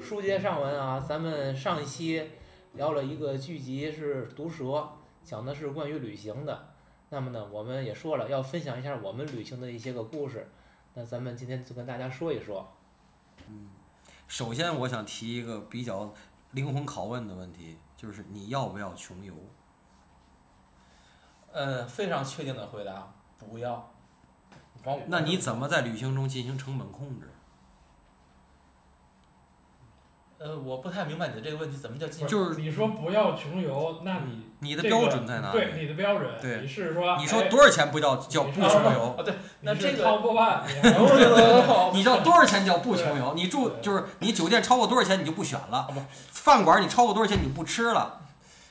书接上文啊，咱们上一期聊了一个剧集是《毒蛇》，讲的是关于旅行的。那么呢，我们也说了要分享一下我们旅行的一些个故事。那咱们今天就跟大家说一说。首先，我想提一个比较灵魂拷问的问题，就是你要不要穷游？呃，非常确定的回答，不要。那你怎么在旅行中进行成本控制？呃，我不太明白你的这个问题，怎么叫进？就是你说不要穷游，那你你的标准在哪对？你的标准，对你是说你说哎多少钱不叫叫不穷游？啊，对，那这个你还 哦你知道多少钱叫不穷游？你住就是你酒店超过多少钱你就不选了不，饭馆你超过多少钱你就不吃了。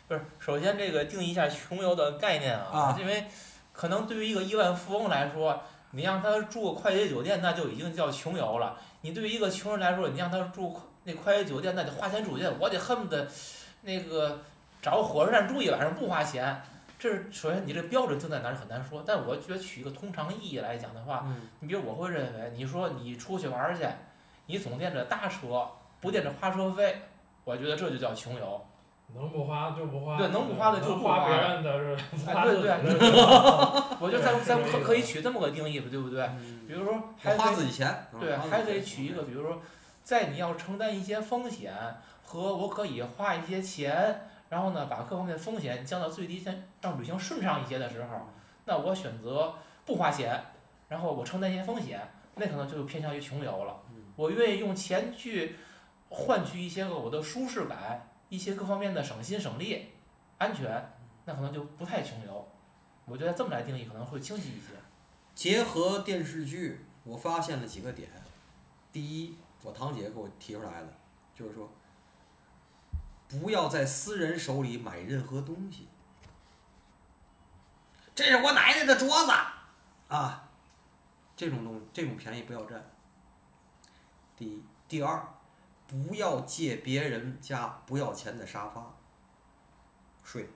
不是，首先这个定义一下穷游的概念啊，啊因为可能对于一个亿万富翁来说，你让他住个快捷酒店，那就已经叫穷游了。你对于一个穷人来说，你让他住那快捷酒店，那就花钱住去，我得恨不得那个找个火车站住一晚上不花钱。这是首先你这标准定在哪儿很难说，但我觉得取一个通常意义来讲的话，嗯，你比如我会认为，你说你出去玩儿去，你总惦着搭车，不惦着花车费，我觉得这就叫穷游。能不花就不花，对能不花的就不花别人的是花自己 对对的是 我觉得咱对咱可可以取这么个定义吧，对不对？比如说还花可以自己钱。对，还可以取一个，比如说，在你要承担一些风险和我可以花一些钱，然后呢把各方面的风险降到最低，先让旅行顺畅一些的时候，那我选择不花钱，然后我承担一些风险，那可能就偏向于穷游了。嗯我愿意用钱去换取一些个我的舒适感，一些各方面的省心省力、安全，那可能就不太穷游。我觉得这么来定义可能会清晰一些。结合电视剧，我发现了几个点。第一，我堂姐给我提出来的，就是说，不要在私人手里买任何东西。这是我奶奶的镯子啊，这种东这种便宜不要占。第一，第二，不要借别人家不要钱的沙发睡。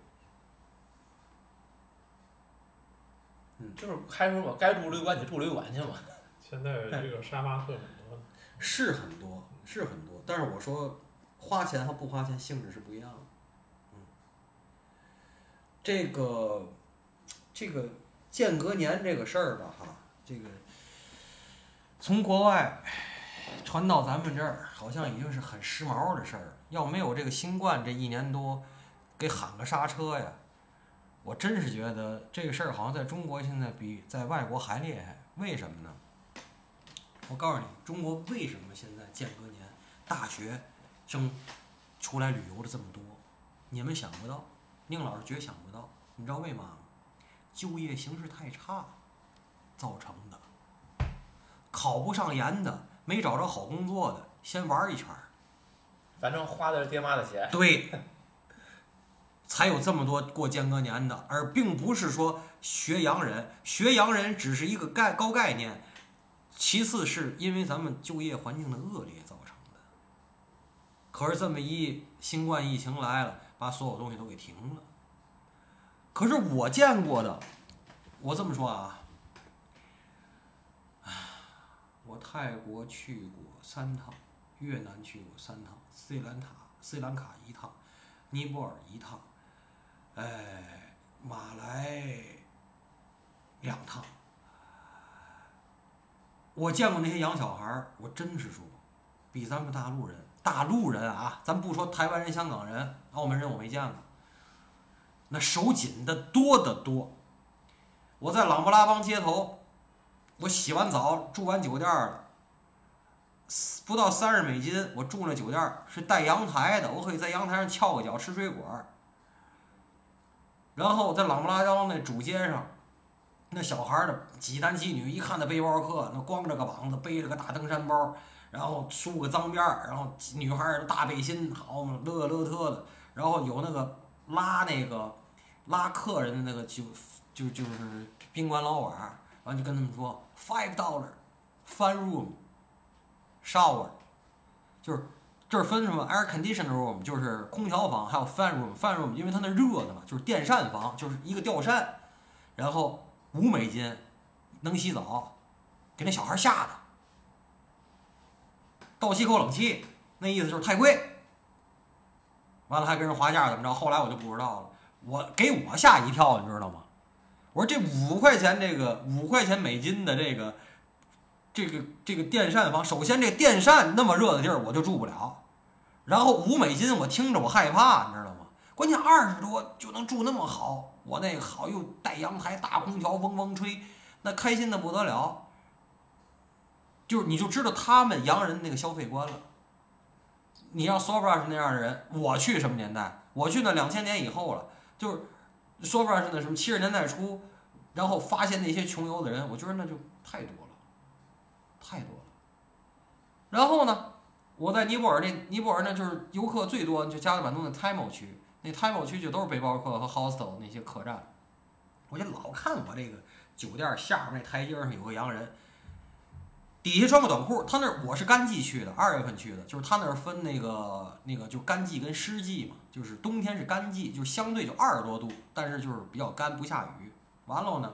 嗯就是还是说我该住旅馆你就住旅馆去嘛。现在这个沙发客很多，是很多，是很多，但是我说花钱和不花钱性质是不一样的。嗯，这个这个间隔年这个事儿吧，哈，这个从国外传到咱们这儿，好像已经是很时髦的事儿。要没有这个新冠这一年多，给喊个刹车呀！我真是觉得这个事儿好像在中国现在比在外国还厉害。为什么呢？我告诉你，中国为什么现在间隔年大学生出来旅游的这么多？你们想不到，宁老师绝想不到。你知道为嘛吗？就业形势太差造成的。考不上研的，没找着好工作的，先玩一圈儿。反正花的是爹妈的钱。对，才有这么多过间隔年的，而并不是说学洋人，学洋人只是一个概高概念，其次是因为咱们就业环境的恶劣造成的。可是这么一新冠疫情来了，把所有东西都给停了。可是我见过的，我这么说啊，我泰国去过三趟，越南去过三趟，斯里兰卡斯里兰卡一趟，尼泊尔一趟，哎，马来两趟。我见过那些洋小孩，我真是说，比咱们大陆人，大陆人啊，咱不说台湾人、香港人、澳门人，我没见过，那手紧的多得多。我在琅勃拉邦街头，我洗完澡住完酒店了，不到三十美金，我住那酒店是带阳台的，我可以在阳台上翘个脚吃水果。然后在琅勃拉邦那主街上，那小孩儿的几男几女，一看那背包客，那光着个膀子，背着个大登山包，然后梳个脏辫儿，然后女孩儿大背心，好嘛，乐乐特的。然后有那个拉那个拉客人的那个就就就是宾馆老板完就跟他们说 five dollar fun room shower，就是这儿分什么 air conditioner room，就是空调房，还有 fan room，fan room，因为它那热的嘛，就是电扇房，就是一个吊扇，然后五美金能洗澡，给那小孩吓的，倒吸口冷气，那意思就是太贵。完了还跟人划价怎么着？后来我就不知道了，我给我吓一跳，你知道吗？我说这五块钱这个五块钱美金的这个这个这个电扇房，首先这电扇那么热的地儿我就住不了，然后五美金我听着我害怕，你知道吗？关键二十多就能住那么好，我那个好又带阳台，大空调嗡嗡吹，那开心的不得了。就是你就知道他们洋人那个消费观了。你要 s o b r a 是那样的人，我去什么年代？我去那两千年以后了，就是说不上是那什么七十年代初，然后发现那些穷游的人，我觉得那就太多了，太多了。然后呢，我在尼泊尔那尼泊尔那就是游客最多，就加德满都那 Taimo 区，那 Tamil 区就都是背包客和 hostel 那些客栈，我就老看我这个酒店下面那台阶上有个洋人。底下穿个短裤，他那儿我是干季去的，二月份去的，就是他那儿分那个那个就干季跟湿季嘛，就是冬天是干季，就相对就二十多度，但是就是比较干，不下雨。完了呢，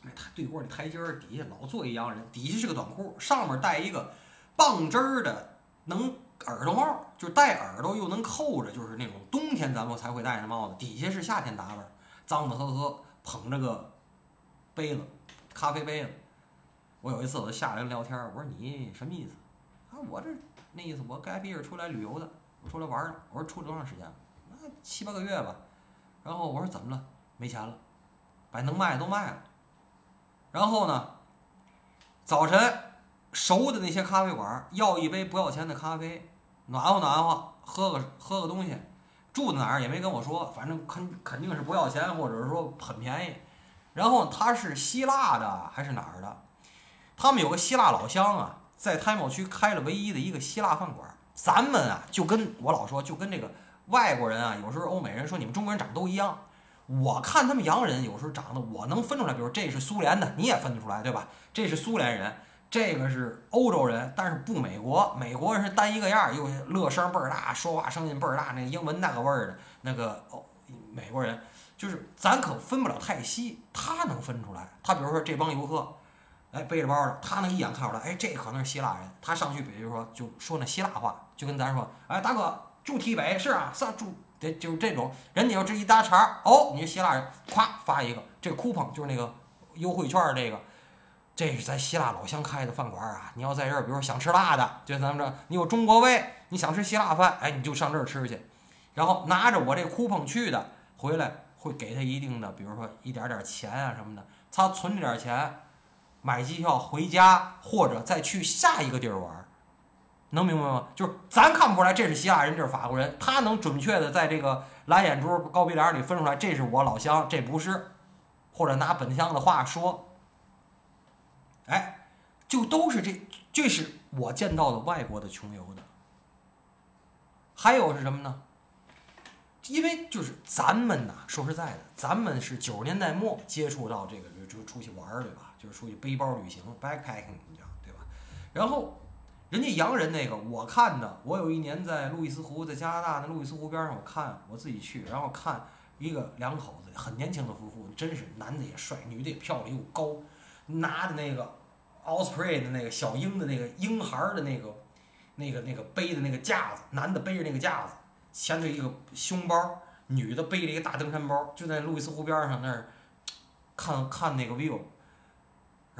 那台对过那台阶儿底下老坐一洋人，底下是个短裤，上面戴一个棒针儿的能耳朵帽，就是戴耳朵又能扣着，就是那种冬天咱们才会戴的帽子，底下是夏天打扮，脏的呵呵，捧着个杯子，咖啡杯子。我有一次我就下来聊天，我说你什么意思？啊，我这那意思，我该毕业出来旅游的，我出来玩儿的。我说出多长时间？那七八个月吧。然后我说怎么了？没钱了，把能卖的都卖了。然后呢，早晨熟的那些咖啡馆要一杯不要钱的咖啡，暖和暖和，喝个喝个东西。住哪儿也没跟我说，反正肯肯定是不要钱，或者是说很便宜。然后他是希腊的还是哪儿的？他们有个希腊老乡啊，在太茂区开了唯一的一个希腊饭馆。咱们啊，就跟我老说，就跟这个外国人啊，有时候欧美人说你们中国人长得都一样。我看他们洋人有时候长得，我能分出来，比如这是苏联的，你也分得出来，对吧？这是苏联人，这个是欧洲人，但是不美国。美国人是单一个样儿，又乐声倍儿大，说话声音倍儿大，那英文那个味儿的，那个哦，美国人就是咱可分不了太细，他能分出来。他比如说这帮游客。哎，背着包的，他能一眼看出来，哎，这可能是希腊人。他上去，比如说，就说那希腊话，就跟咱说，哎，大哥住梯北是啊，上住，得就是这种。人家要这一搭茬，哦，你是希腊人，咵发一个，这 coupon 就是那个优惠券，这个，这是咱希腊老乡开的饭馆啊。你要在这儿，比如说想吃辣的，就咱们这，你有中国胃，你想吃希腊饭，哎，你就上这儿吃去。然后拿着我这 coupon 去的，回来会给他一定的，比如说一点点钱啊什么的，他存着点钱。买机票回家，或者再去下一个地儿玩，能明白吗？就是咱看不出来这是希腊人，这是法国人，他能准确的在这个蓝眼珠、高鼻梁里分出来，这是我老乡，这不是，或者拿本乡的话说，哎，就都是这，这是我见到的外国的穷游的。还有是什么呢？因为就是咱们呐，说实在的，咱们是九十年代末接触到这个，就出去玩儿，对吧？就是出去背包旅行，backpacking，你知道对吧？然后，人家洋人那个，我看的，我有一年在路易斯湖，在加拿大那路易斯湖边上，我看我自己去，然后看一个两口子，很年轻的夫妇，真是男的也帅，女的也漂亮又高，拿着那个 Osprey 的那个小鹰的那个婴孩的那个那个那个背的那个架子，男的背着那个架子，前头一个胸包，女的背着一个大登山包，就在路易斯湖边上那儿看看那个 view。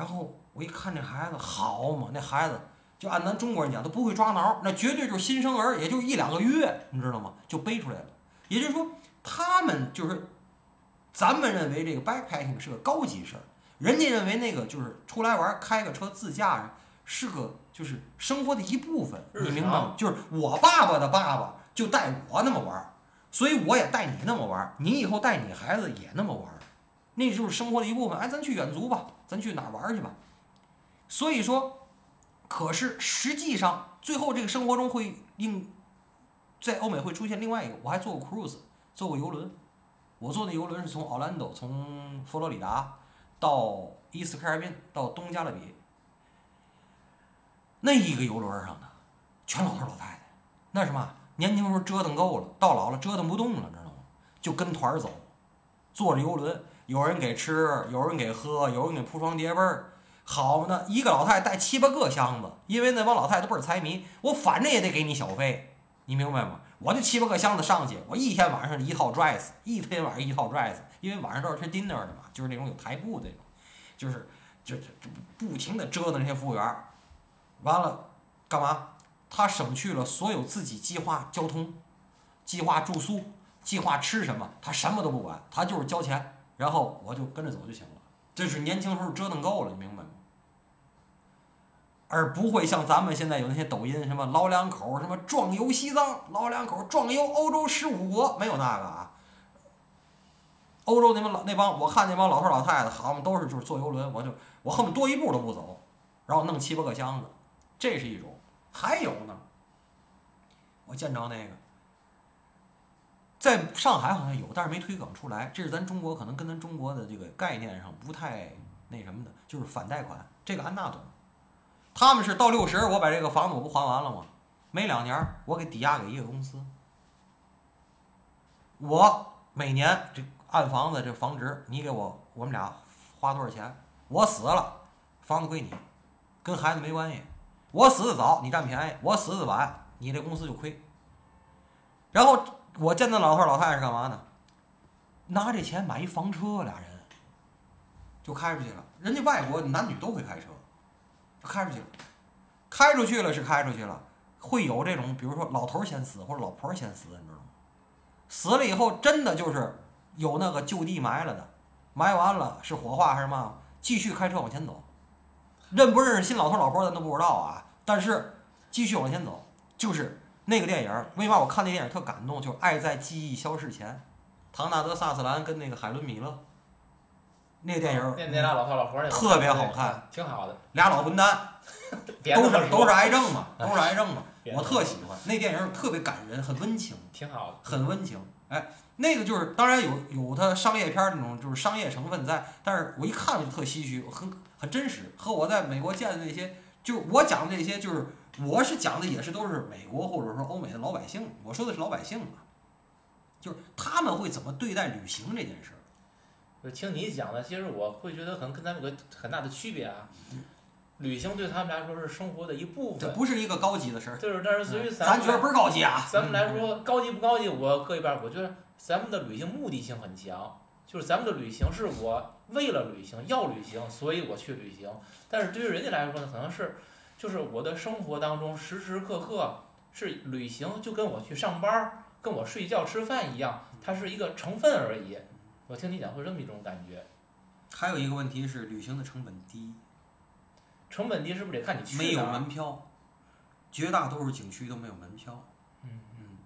然后我一看这孩子好嘛，那孩子就按咱中国人讲，都不会抓挠，那绝对就是新生儿，也就一两个月，你知道吗？就背出来了。也就是说，他们就是咱们认为这个 backpacking 是个高级事儿，人家认为那个就是出来玩，开个车自驾是个就是生活的一部分，你明白吗？就是我爸爸的爸爸就带我那么玩，所以我也带你那么玩，你以后带你孩子也那么玩。那就是生活的一部分。哎，咱去远足吧，咱去哪玩去吧？所以说，可是实际上，最后这个生活中会应在欧美会出现另外一个。我还坐过 cruise，坐过游轮。我坐的游轮是从奥兰多，从佛罗里达到伊斯卡尔宾，到东加勒比。那一个游轮上的全老头老太太，那什么？年轻时候折腾够了，到老了折腾不动了，知道吗？就跟团走，坐着游轮。有人给吃，有人给喝，有人给铺床叠被儿。好呢，一个老太太带七八个箱子，因为那帮老太太倍儿财迷，我反正也得给你小费，你明白吗？我这七八个箱子上去，我一天晚上一套 dress，一天晚上一套 dress，因为晚上都是吃 dinner 的嘛，就是那种有台布的那种，就是就就就不停的折腾那些服务员，完了干嘛？他省去了所有自己计划交通、计划住宿、计划吃什么，他什么都不管，他就是交钱，然后我就跟着走就行了。这是年轻时候折腾够了，你明白吗？而不会像咱们现在有那些抖音什么老两口什么壮游西藏，老两口壮游欧洲十五国，没有那个啊。欧洲那帮老那帮，我看那帮老头老太太，好嘛都是就是坐游轮，我就我恨不得多一步都不走，然后弄七八个箱子，这是一种。还有呢，我见着那个，在上海好像有，但是没推广出来。这是咱中国可能跟咱中国的这个概念上不太那什么的，就是反贷款。这个安娜懂，他们是到六十，我把这个房子我不还完了吗？没两年，我给抵押给一个公司，我每年这按房子这房值，你给我我们俩花多少钱？我死了，房子归你，跟孩子没关系。我死的早，你占便宜；我死的晚，你这公司就亏。然后我见那老头老太太是干嘛呢？拿这钱买一房车，俩人就开出去了。人家外国男女都会开车，就开出去了。开出去了是开出去了，会有这种，比如说老头先死或者老婆先死，你知道吗？死了以后真的就是有那个就地埋了的，埋完了是火化还是嘛，继续开车往前走。认不认识新老头老婆儿咱都不知道啊，但是继续往前走，就是那个电影儿。为嘛我看那电影特感动？就是《爱在记忆消逝前》，唐纳德·萨斯兰跟那个海伦·米勒，那个电影儿那那俩老头老婆那特别好看，挺好的，俩老混蛋，都是都是癌症嘛，都是癌症嘛。我特喜欢那电影儿，特别感人，很温情，挺好的。很温情。哎，那个就是当然有有它商业片儿那种就是商业成分在，但是我一看就特唏嘘，很很真实，和我在美国见的那些，就是我讲的那些，就是我是讲的也是都是美国或者说欧美的老百姓，我说的是老百姓啊，就是他们会怎么对待旅行这件事儿。就听你讲的，其实我会觉得可能跟咱们有个很大的区别啊。旅行对他们来说是生活的一部分，这不是一个高级的事儿，就是但是对于咱咱觉得不是高级啊。咱们来说高级不高级，我搁一边儿，我觉得咱们的旅行目的性很强，就是咱们的旅行是我为了旅行要旅行，所以我去旅行。但是对于人家来说呢，可能是就是我的生活当中时时刻刻是旅行，就跟我去上班儿、跟我睡觉吃饭一样，它是一个成分而已。我听你讲会这么一种感觉，还有一个问题是，旅行的成本低，成本低是不是得看你去没有门票，绝大多数景区都没有门票。嗯嗯，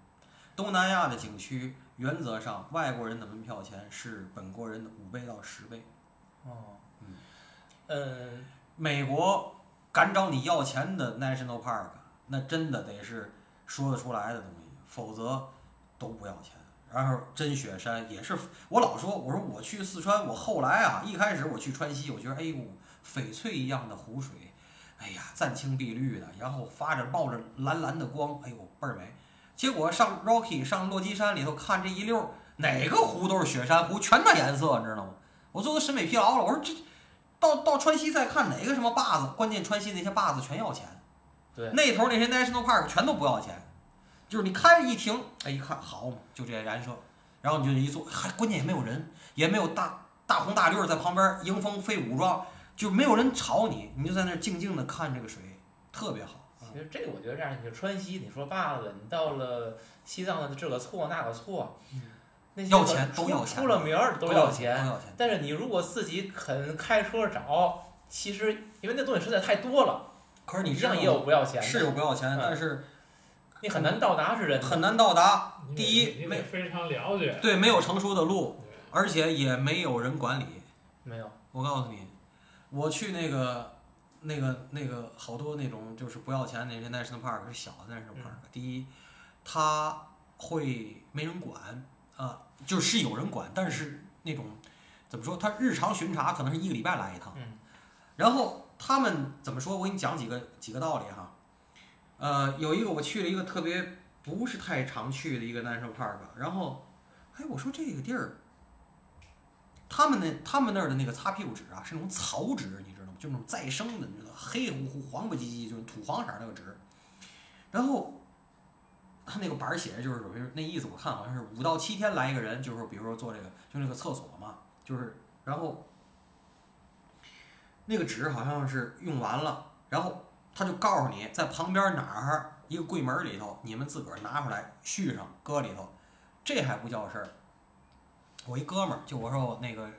东南亚的景区原则上外国人的门票钱是本国人的五倍到十倍。哦，嗯呃，美国敢找你要钱的 national park，那真的得是说得出来的东西，否则都不要钱。然后真雪山也是，我老说，我说我去四川，我后来啊，一开始我去川西，我觉得哎呦，翡翠一样的湖水，哎呀，湛青碧绿的，然后发着冒着蓝蓝的光，哎呦倍儿美。结果上 Rocky 上落基山里头看这一溜儿，哪个湖都是雪山湖，全那颜色，你知道吗？我最后审美疲劳了，我说这到到川西再看哪个什么坝子，关键川西那些坝子全要钱，对。那头那些 national park 全都不要钱，就是你开着一停，哎一看好嘛，就这些燃烧，然后你就一坐，还关键也没有人，也没有大大红大绿儿在旁边迎风飞舞状，就没有人吵你，你就在那儿静静的看这个水，特别好。其实这个我觉得这样，你就川西，你说坝子，你到了西藏的这个错那个错，那些要钱都要钱出了名儿都要要钱。都要钱。但是你如果自己肯开车找，其实因为那东西实在太多了，可是你知道一样也有不要钱的，是有不要钱，嗯但是你很难到达是真的。很难到达。第一你没得非常了解。对，没有成熟的路，而且也没有人管理。没有，我告诉你，我去那个、那个、那个好多那种就是不要钱那些 national park 是小的 national park、第一，他会没人管啊、就是有人管，但是那种怎么说？他日常巡查可能是一个礼拜来一趟。嗯。然后他们怎么说？我给你讲几个几个道理哈。呃，有一个我去了一个特别不是太常去的一个 national park，然后，哎，我说这个地儿。他们那他们那儿的那个擦屁股纸啊，是那种草纸，你知道吗？就那种再生的，你知道黑乎乎、黄不唧唧，就是土黄色儿那个纸。然后他那个板儿写的就是说，比如那意思，我看好像是五到七天来一个人，就是比如说做这个，就那个厕所嘛，就是然后那个纸好像是用完了，然后他就告诉你在旁边哪儿一个柜门里头，你们自个儿拿出来续上搁里头，这还不叫事儿。我一哥们儿，就我说我那个，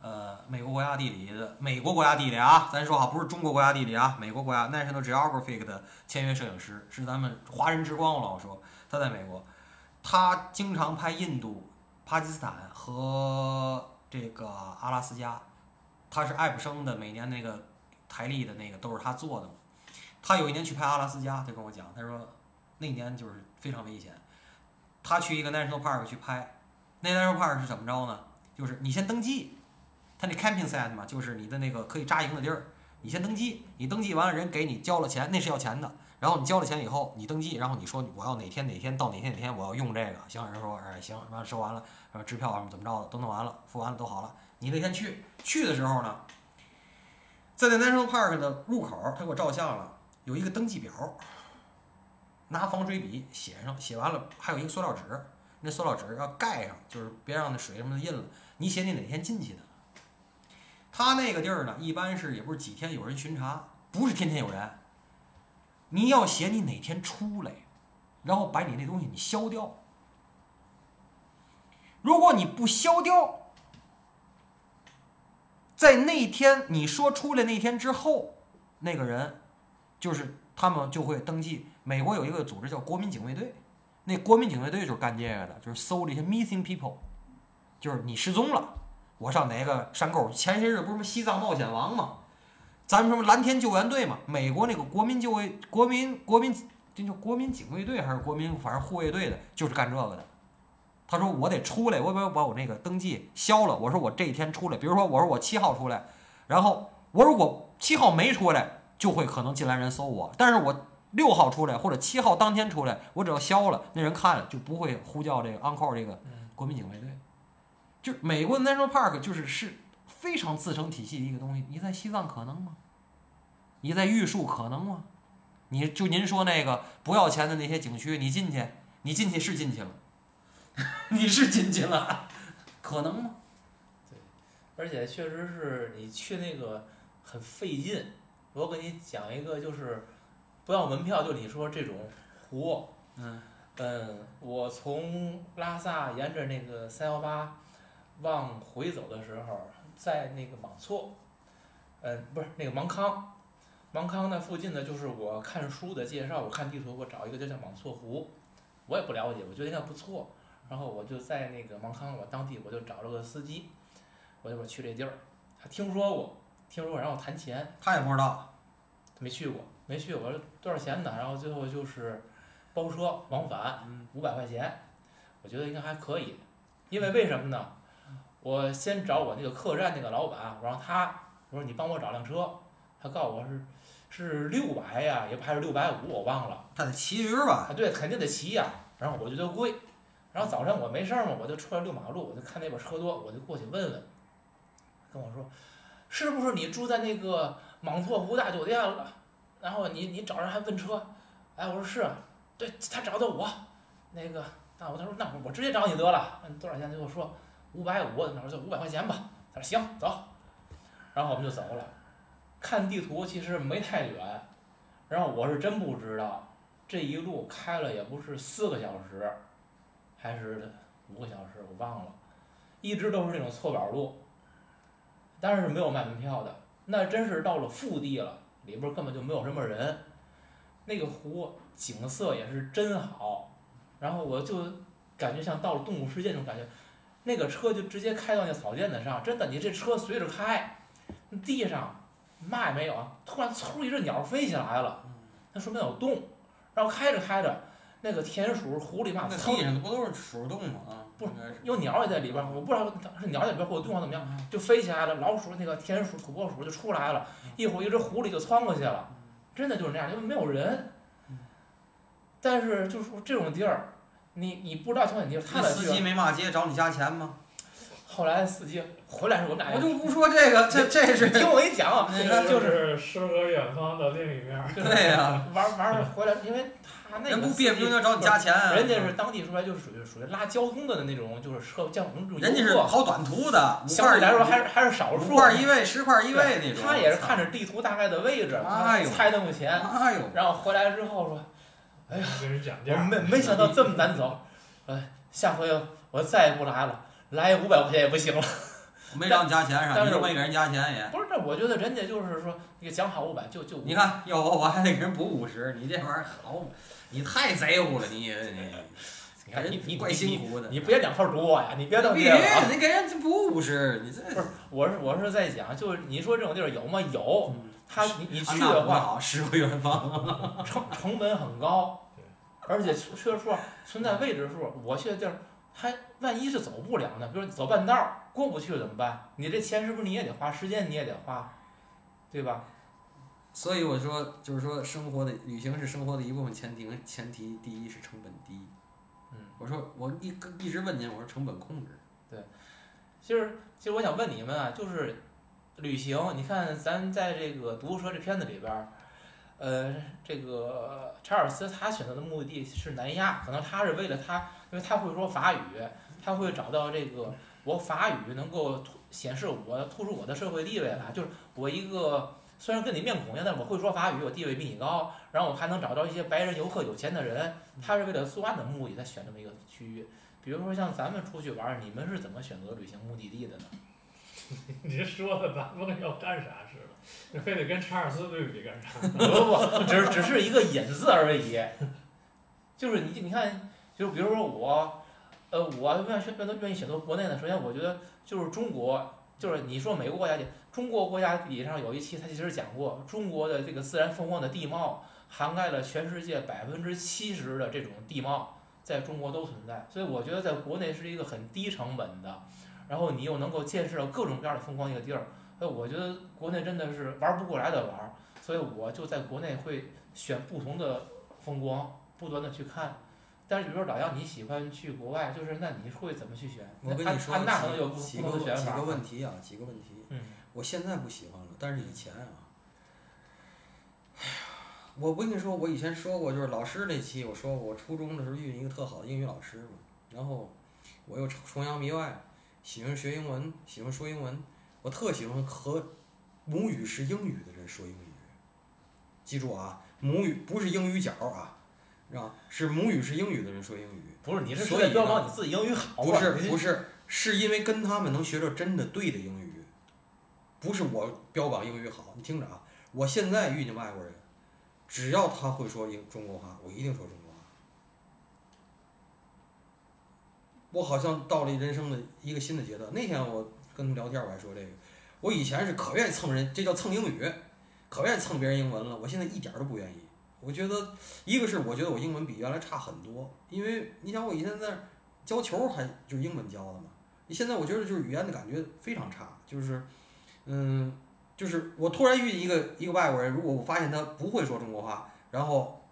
呃，美国国家地理的美国国家地理啊，咱说好不是中国国家地理啊，美国国家 National Geographic 的签约摄影师，是咱们华人之光。我老说他在美国，他经常拍印度、巴基斯坦和这个阿拉斯加，他是爱普生的，每年那个台历的那个都是他做的嘛。他有一年去拍阿拉斯加，他跟我讲，他说那年就是非常危险，他去一个 National Park 去拍。那 national park 是怎么着呢？就是你先登记，他那 camping site 嘛，就是你的那个可以扎营的地儿，你先登记，你登记完了，人给你交了钱，那是要钱的。然后你交了钱以后，你登记，然后你说我要哪天哪天到哪天哪天我要用这个，行，人说哎行，完了收完了，然后支票什么怎么着的都弄完了，付完了都好了。你那天去去的时候呢，在那 national park 的入口，他给我照相了，有一个登记表，拿防水笔写上，写完了还有一个塑料纸。那塑料纸要盖上，就是别让那水什么的印了。你写你哪天进去的？他那个地儿呢，一般是也不是几天有人巡查，不是天天有人。你要写你哪天出来，然后把你那东西你消掉。如果你不消掉，在那天你说出来那天之后，那个人就是他们就会登记。美国有一个组织叫国民警卫队。那国民警卫队就是干这个的，就是搜这些 missing people，就是你失踪了，我上哪个山沟？前些日不是什么西藏冒险王吗？咱们什么蓝天救援队嘛？美国那个国民救卫、国民国民这叫国民警卫队还是国民反正护卫队的，就是干这个的。他说我得出来，我把把我那个登记消了。我说我这一天出来，比如说我说我七号出来，然后我如果七号没出来，就会可能进来人搜我，但是我。六号出来或者七号当天出来，我只要消了，那人看了就不会呼叫这个 uncle 这个国民警卫队。就美国的 national park 就是是非常自成体系的一个东西。你在西藏可能吗？你在玉树可能吗？你就您说那个不要钱的那些景区，你进去，你进去是进去了，你是进去了，可能吗？对，而且确实是你去那个很费劲。我给你讲一个就是。不要门票，就你说这种湖，嗯，嗯，我从拉萨沿着那个三幺八往回走的时候，在那个莽错，嗯，不是那个芒康，芒康那附近呢，就是我看书的介绍，我看地图，我找一个就叫莽错湖，我也不了解，我觉得应该不错，然后我就在那个芒康，我当地我就找了个司机，我就说去这地儿，他听说过，听说过，然后谈钱，他也不知道，没去过。没去，我说多少钱呢？然后最后就是包车往返五百块钱，我觉得应该还可以，因为为什么呢？我先找我那个客栈那个老板，我让他我说你帮我找辆车，他告诉我是是六百呀，也不还是六百五，我忘了。他得骑驴吧？啊，对，肯定得骑呀。然后我觉得贵，然后早晨我没事儿嘛，我就出来遛马路，我就看那边车多，我就过去问问，跟我说，是不是你住在那个莽错湖大酒店了？然后你你找人还问车，哎，我说是，对他找的我，那个，那我他说那我我直接找你得了，嗯，多少钱？就跟我说五百五，那我说五百块钱吧。他说行，走。然后我们就走了，看地图其实没太远，然后我是真不知道，这一路开了也不是四个小时，还是五个小时，我忘了，一直都是那种错宝路，但是没有卖门票的，那真是到了腹地了。里边根本就没有什么人，那个湖景色也是真好，然后我就感觉像到了动物世界那种感觉，那个车就直接开到那草甸子上，真的，你这车随着开，地上嘛也没有，突然嗖一只鸟飞起来了，那说明有洞，然后开着开着，那个田鼠、狐狸嘛，那地上不都是鼠洞吗？啊，不，有鸟也在里边，我不知道是鸟在里边或者洞或怎么样，就飞起来了，老鼠、那个田鼠、土拨鼠就出来了。一会儿一只狐狸就窜过去了，真的就是那样，因为没有人。但是就是这种地儿，你你不知道从哪地方，他的司机没骂街找你加钱吗？后来司机回来时候，我们俩我就不说这个，这这是听我给你讲啊，那个就是诗和远方的另一面对呀 玩玩儿回来，因为他那个人不别扭要找你加钱，啊人家是当地出来就是属于属于拉交通的那种，就是车像我们这种人家是跑短途的，相对来说还是还是少数。五块儿一位，十块儿一位那种。他也是看着地图大概的位置，他哎猜那么钱，哎呦，然后回来之后说，哎呀，跟人讲我。没没想到这么难走，哎，下回我再也不来了，来五百块钱也不行了。没让你加钱是吧？但是你没给人加钱也。不是，这我觉得人家就是说，你讲好五百就就你看，要我我还得给人补五十，你这玩意儿好，你太贼乎了，你你你看你你怪你辛苦的。你别两头堵我呀，你别这么必这样啊。须，你给人家补五十，你这不是，我是我是在讲，就是你说这种地儿有吗？有，嗯他你你去的话，不好，诗和远方。成成本很高对，而且确确实说存在未知数。我去的地儿，还万一是走不了呢？比如走半道儿过不去怎么办？你这钱是不是你也得花，时间你也得花，对吧？所以我说，就是说，生活的旅行是生活的一部分，前提前提第一是成本低。嗯，我说我一一直问您，我说成本控制。对其实其实我想问你们啊，就是旅行，你看咱在这个《毒蛇》这片子里边儿。呃，这个查尔斯他选择的目的地是南亚，可能他是为了他，因为他会说法语，他会找到这个我法语能够突显示我突出我的社会地位来，就是我一个虽然跟你面孔一样，但我会说法语，我地位比你高，然后我还能找到一些白人游客、有钱的人，他是为了作案的目的才选这么一个区域。比如说像咱们出去玩儿，你们是怎么选择旅行目的地的呢？你这说的咱们要干啥似的，你非得跟查尔斯对比干啥？不不不，只只是一个引子而已。就是你你看，就比如说我，呃，我愿选愿愿意选择国内的。首先，我觉得就是中国，就是你说每个国家，中国国家地理上有一期，它其实讲过中国的这个自然风光的地貌，涵盖了全世界百分之七十的这种地貌，在中国都存在。所以我觉得在国内是一个很低成本的，然后你又能够见识到各种各样的风光一个地儿。所以我觉得国内真的是玩不过来的玩儿。所以我就在国内会选不同的风光，不断的去看。但是比如说老杨，你喜欢去国外，就是那你会怎么去选？我跟你说可能有不几几个不同的选法。几个问题啊，几个问题。嗯，我现在不喜欢了，但是以前啊，哎呀，我不跟你说，我以前说过，就是老师那期我说，我初中的时候遇见一个特好的英语老师嘛，然后我又崇洋媚外，喜欢学英文，喜欢说英文，我特喜欢和母语是英语的人说英语。记住啊，母语不是英语角啊，是吧？是母语是英语的人说英语。不是，你是所以标榜你自己英语好不是不是，是因为跟他们能学着真的对的英语，不是我标榜英语好。你听着啊，我现在遇见外国人，只要他会说英中国话，我一定说中国话。我好像到了人生的一个新的阶段。那天我跟他们聊天，我还说这个，我以前是可愿意蹭人，这叫蹭英语，可愿意蹭别人英文了。我现在一点都不愿意。我觉得一个是我觉得我英文比原来差很多，因为你想我以前在那教球还就是英文教的嘛，你现在我觉得就是语言的感觉非常差，就是嗯，就是我突然遇见一个一个外国人，如果我发现他不会说中国话，然后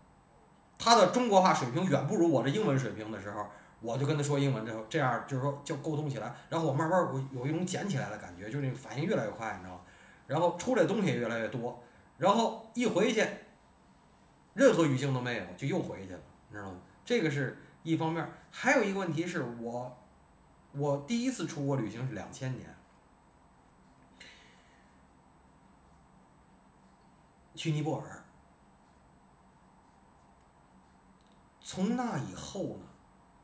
他的中国话水平远不如我的英文水平的时候，我就跟他说英文之后，这样就是说就沟通起来，然后我慢慢我有一种捡起来的感觉，就是那个反应越来越快，你知道吗？然后出来东西也越来越多，然后一回去。任何语境都没有，就又回去了，你知道吗？这个是一方面，还有一个问题是我，我第一次出国旅行是两千年，去尼泊尔。从那以后呢，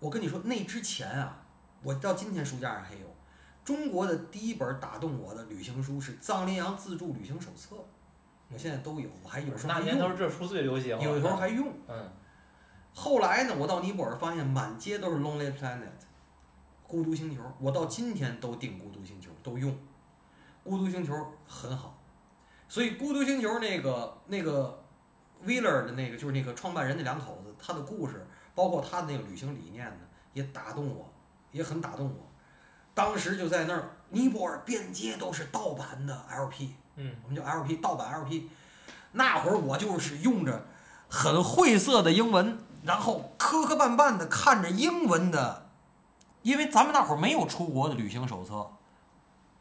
我跟你说，那之前啊，我到今天书架上还有中国的第一本打动我的旅行书是藏羚羊自助旅行手册。我现在都有，我还有时候那年头这书最流行了。有时候还用。嗯，后来呢，我到尼泊尔发现满街都是 Lonely Planet，孤独星球。我到今天都订孤独星球，都用。孤独星球很好，所以孤独星球那个那个 Wheeler 的那个就是那个创办人那两口子，他的故事，包括他的那个旅行理念呢，也打动我，也很打动我。当时就在那儿，尼泊尔遍街都是盗版的 LP，嗯，我们叫 LP 盗版 LP。那会儿我就是用着很晦涩的英文，然后磕磕绊绊的看着英文的因为咱们那会儿没有出国的旅行手册，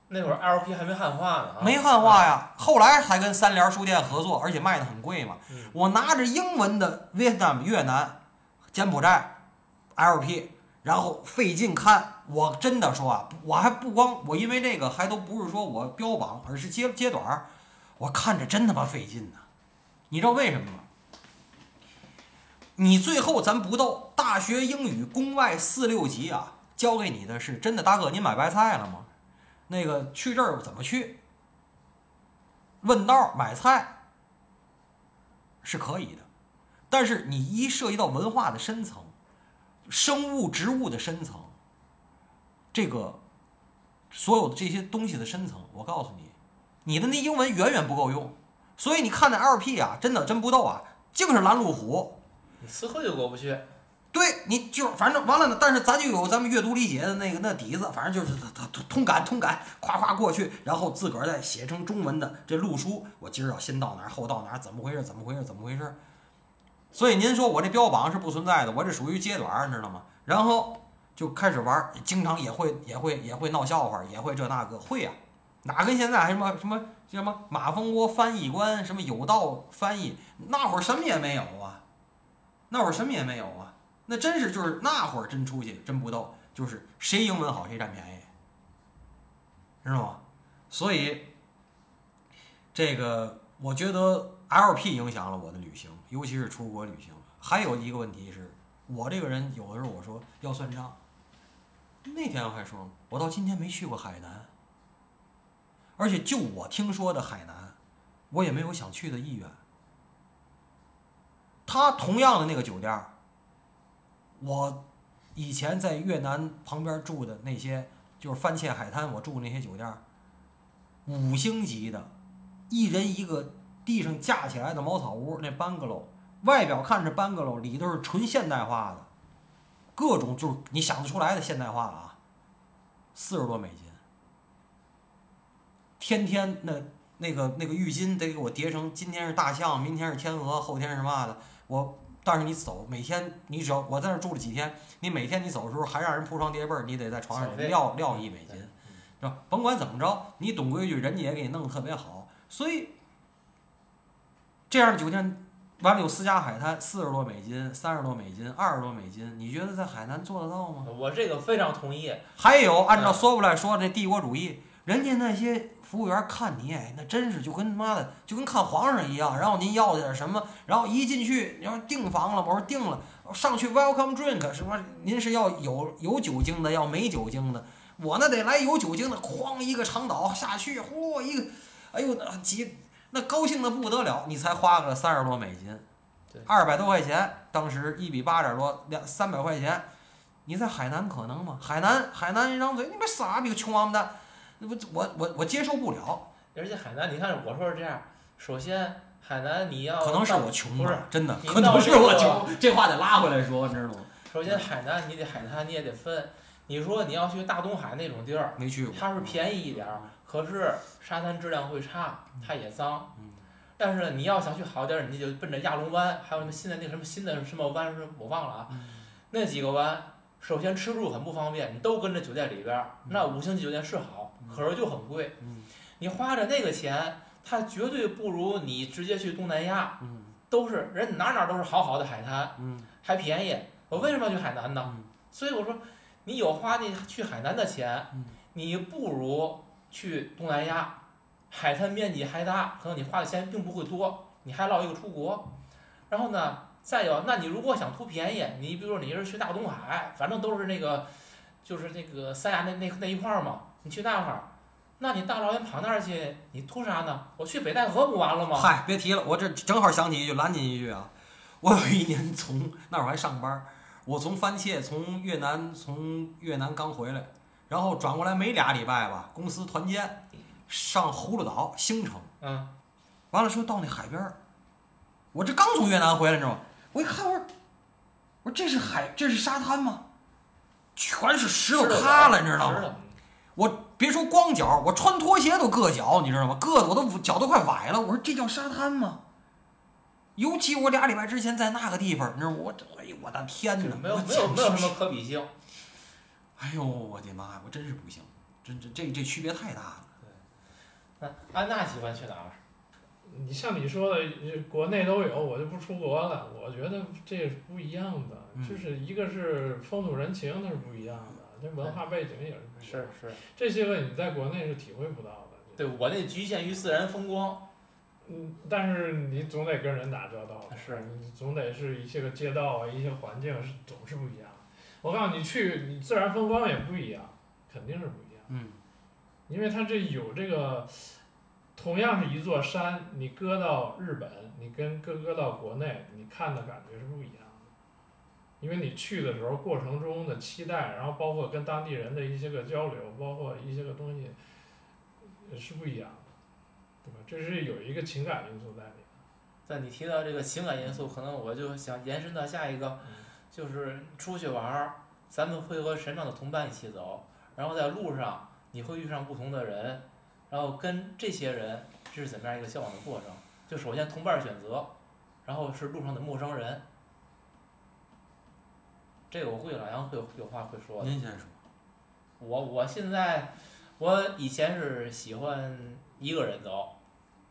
那会儿 LP 还没汉化呢啊，没汉化呀。后来才跟三联书店合作，而且卖的很贵嘛。嗯我拿着英文的 Vietnam、越南、柬埔寨 LP，然后费劲看。我真的说啊，我还不光我因为这个还都不是说我标榜，而是揭揭短儿，我看着真他妈费劲呢。你知道为什么吗？你最后咱不斗大学英语公外四六级啊，教给你的是真的，大哥，您买白菜了吗？那个去这儿怎么去？问道买菜是可以的，但是你一涉及到文化的深层、生物植物的深层，这个所有的这些东西的深层，我告诉你，你的那英文远远不够用。所以你看那 LP 啊，真的真不逗啊，净是拦路虎。你词汇就过不去。对，你就反正完了呢，但是咱就有咱们阅读理解的那个那底子，反正就是他他他通感通感，夸夸过去，然后自个儿再写成中文的这路书，我今儿要先到哪儿，后到哪儿，怎么回事？怎么回事？怎么回事？所以您说我这标榜是不存在的，我这属于揭短，你知道吗？然后就开始玩，经常也会也会也会闹笑话，也会这那个会呀、哪跟现在还什么什么什么马蜂窝翻译官，什么有道翻译，那会儿什么也没有啊，那会儿什么也没有啊。那真是就是那会儿真出去真不逗，就是谁英文好谁占便宜，知道吗？所以这个我觉得 LP 影响了我的旅行，尤其是出国旅行。还有一个问题是，我这个人有的时候我说要算账，那天我还说，我到今天没去过海南，而且就我听说的海南，我也没有想去的意愿。他同样的那个酒店，我以前在越南旁边住的那些，就是番茄海滩，我住那些酒店，五星级的，一人一个地上架起来的茅草屋，那 bungalow，外表看着 bungalow，里头是纯现代化的，各种就是你想得出来的现代化啊，四十多美金，天天那那个那个浴巾得给我叠成今天是大象，明天是天鹅，后天是嘛的，我。但是你走，每天你只要我在那住了几天，你每天你走的时候还让人铺床叠被儿，你得在床上撂撂一美金，是吧？甭管怎么着，你懂规矩，人家也给你弄得特别好，所以这样的酒店完了有私家海滩，四十多美金、三十多美金、二十多美金，你觉得在海南做得到吗？我这个非常同意。还有按照嗯索布莱说的这帝国主义，人家那些服务员看你，哎，那真是就跟他妈的就跟看皇上一样。然后您要点什么，然后一进去，然后订房了，我说订了，上去 welcome drink 什么，您是要有有酒精的，要没酒精的。我那得来有酒精的，哐一个长岛下去，嚯一个，哎呦那几那高兴的不得了，你才花个三十多美金对，二百多块钱，当时一比八点多，两三百块钱。你在海南可能吗？海南海南一张嘴，你妈傻逼，穷王八蛋！那不我我我接受不了，而且海南，你看我说是这样，首先海南你要可能是我穷不是，真的，可能是我穷。这话得拉回来说，你知道吗？首先海南你得海滩你也得分，你说你要去大东海那种地儿，没去过。它是便宜一点儿，可是沙滩质量会差，它也脏。嗯但是你要想去好点儿，你就奔着亚龙湾，还有什么新的那什么新的什么湾是我忘了啊，嗯那几个湾，首先吃住很不方便，你都跟着酒店里边儿，嗯那五星级酒店是好，可是就很贵。嗯你花着那个钱，它绝对不如你直接去东南亚，嗯都是人哪哪都是好好的海滩，嗯还便宜。我为什么要去海南呢？嗯所以我说，你有花那去海南的钱嗯，你不如去东南亚，海滩面积还大，可能你花的钱并不会多，你还落一个出国。然后呢，再有，那你如果想图便宜，你比如说你是去大东海，反正都是那个，就是那个三亚那那那一块儿嘛，你去那块儿，那你大老远跑那儿去，你图啥呢？我去北戴河不完了吗？嗨，别提了，我这正好想起一句，拦您一句啊。我有一年从那会儿还上班，我从番茄从越南从越南刚回来，然后转过来没俩礼拜吧，公司团建上葫芦岛兴城，嗯，完了说到那海边儿，我这刚从越南回来，你知道吗？我一看我说，我说这是海，这是沙滩吗？全是石头塌了，你知道吗？我别说光脚，我穿拖鞋都硌脚，你知道吗？硌得我都脚都快崴了。我说这叫沙滩吗？尤其我俩礼拜之前在那个地方，你知道我这，哎呦我的天哪！没有没有没有什么可比性。哎呦，我的妈呀，我真是不行，真这这这区别太大了。那安娜喜欢去哪儿？你像你说的，国内都有，我就不出国了。我觉得这是不一样的，嗯就是一个是风土人情，那是不一样的，这文化背景也是不一样的。是是，这些个你在国内是体会不到的。对我那局限于自然风光。嗯，但是你总得跟人打交道，是。你总得是一些个街道啊，一些环境是总是不一样。我告诉你，去你自然风光也不一样，肯定是不一样，嗯，因为它这有这个，同样是一座山，你搁到日本，你跟搁搁到国内，你看的感觉是不一样的。因为你去的时候过程中的期待，然后包括跟当地人的一些个交流，包括一些个东西，呃是不一样的，对吧？这是有一个情感因素在里面。在你提到这个情感因素，可能我就想延伸到下一个，就是出去玩儿，咱们会和什么样的同伴一起走？然后在路上你会遇上不同的人，然后跟这些人这是怎么样一个交往的过程？就首先同伴选择，然后是路上的陌生人。这个我估计老杨会有有话会说的。您先说。我我现在，我以前是喜欢一个人走，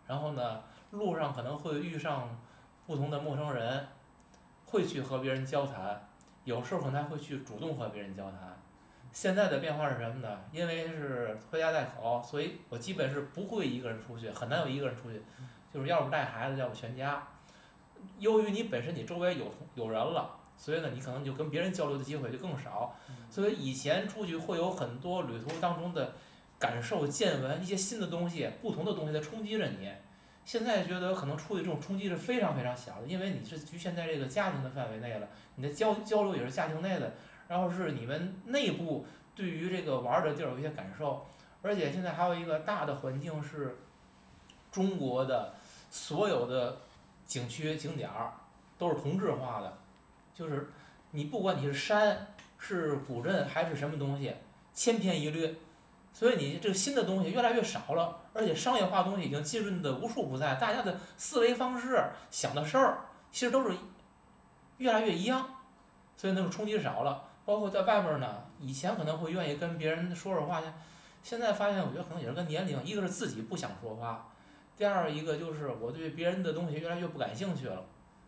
然后呢，路上可能会遇上不同的陌生人，会去和别人交谈，有时候可能还会去主动和别人交谈。现在的变化是什么呢？因为是拖家带口，所以我基本是不会一个人出去，很难有一个人出去，就是要不带孩子，要不全家。由于你本身你周围有同有人了，所以呢，你可能就跟别人交流的机会就更少。所以以前出去会有很多旅途当中的感受、见闻，一些新的东西、不同的东西在冲击着你。现在觉得可能出去这种冲击是非常非常小的，因为你是局限在这个家庭的范围内了，你的交交流也是家庭内的，然后是你们内部对于这个玩的地儿有一些感受，而且现在还有一个大的环境是，中国的所有的景区景点儿都是同质化的，就是你不管你是山。是古镇还是什么东西，千篇一律，所以你这个新的东西越来越少了，而且商业化东西已经浸润的无处不在，大家的思维方式、想的事儿其实都是越来越一样，所以那种冲击少了。包括在外边呢，以前可能会愿意跟别人说说话去，现在发现我觉得可能也是跟年龄，一个是自己不想说话，第二一个就是我对别人的东西越来越不感兴趣了，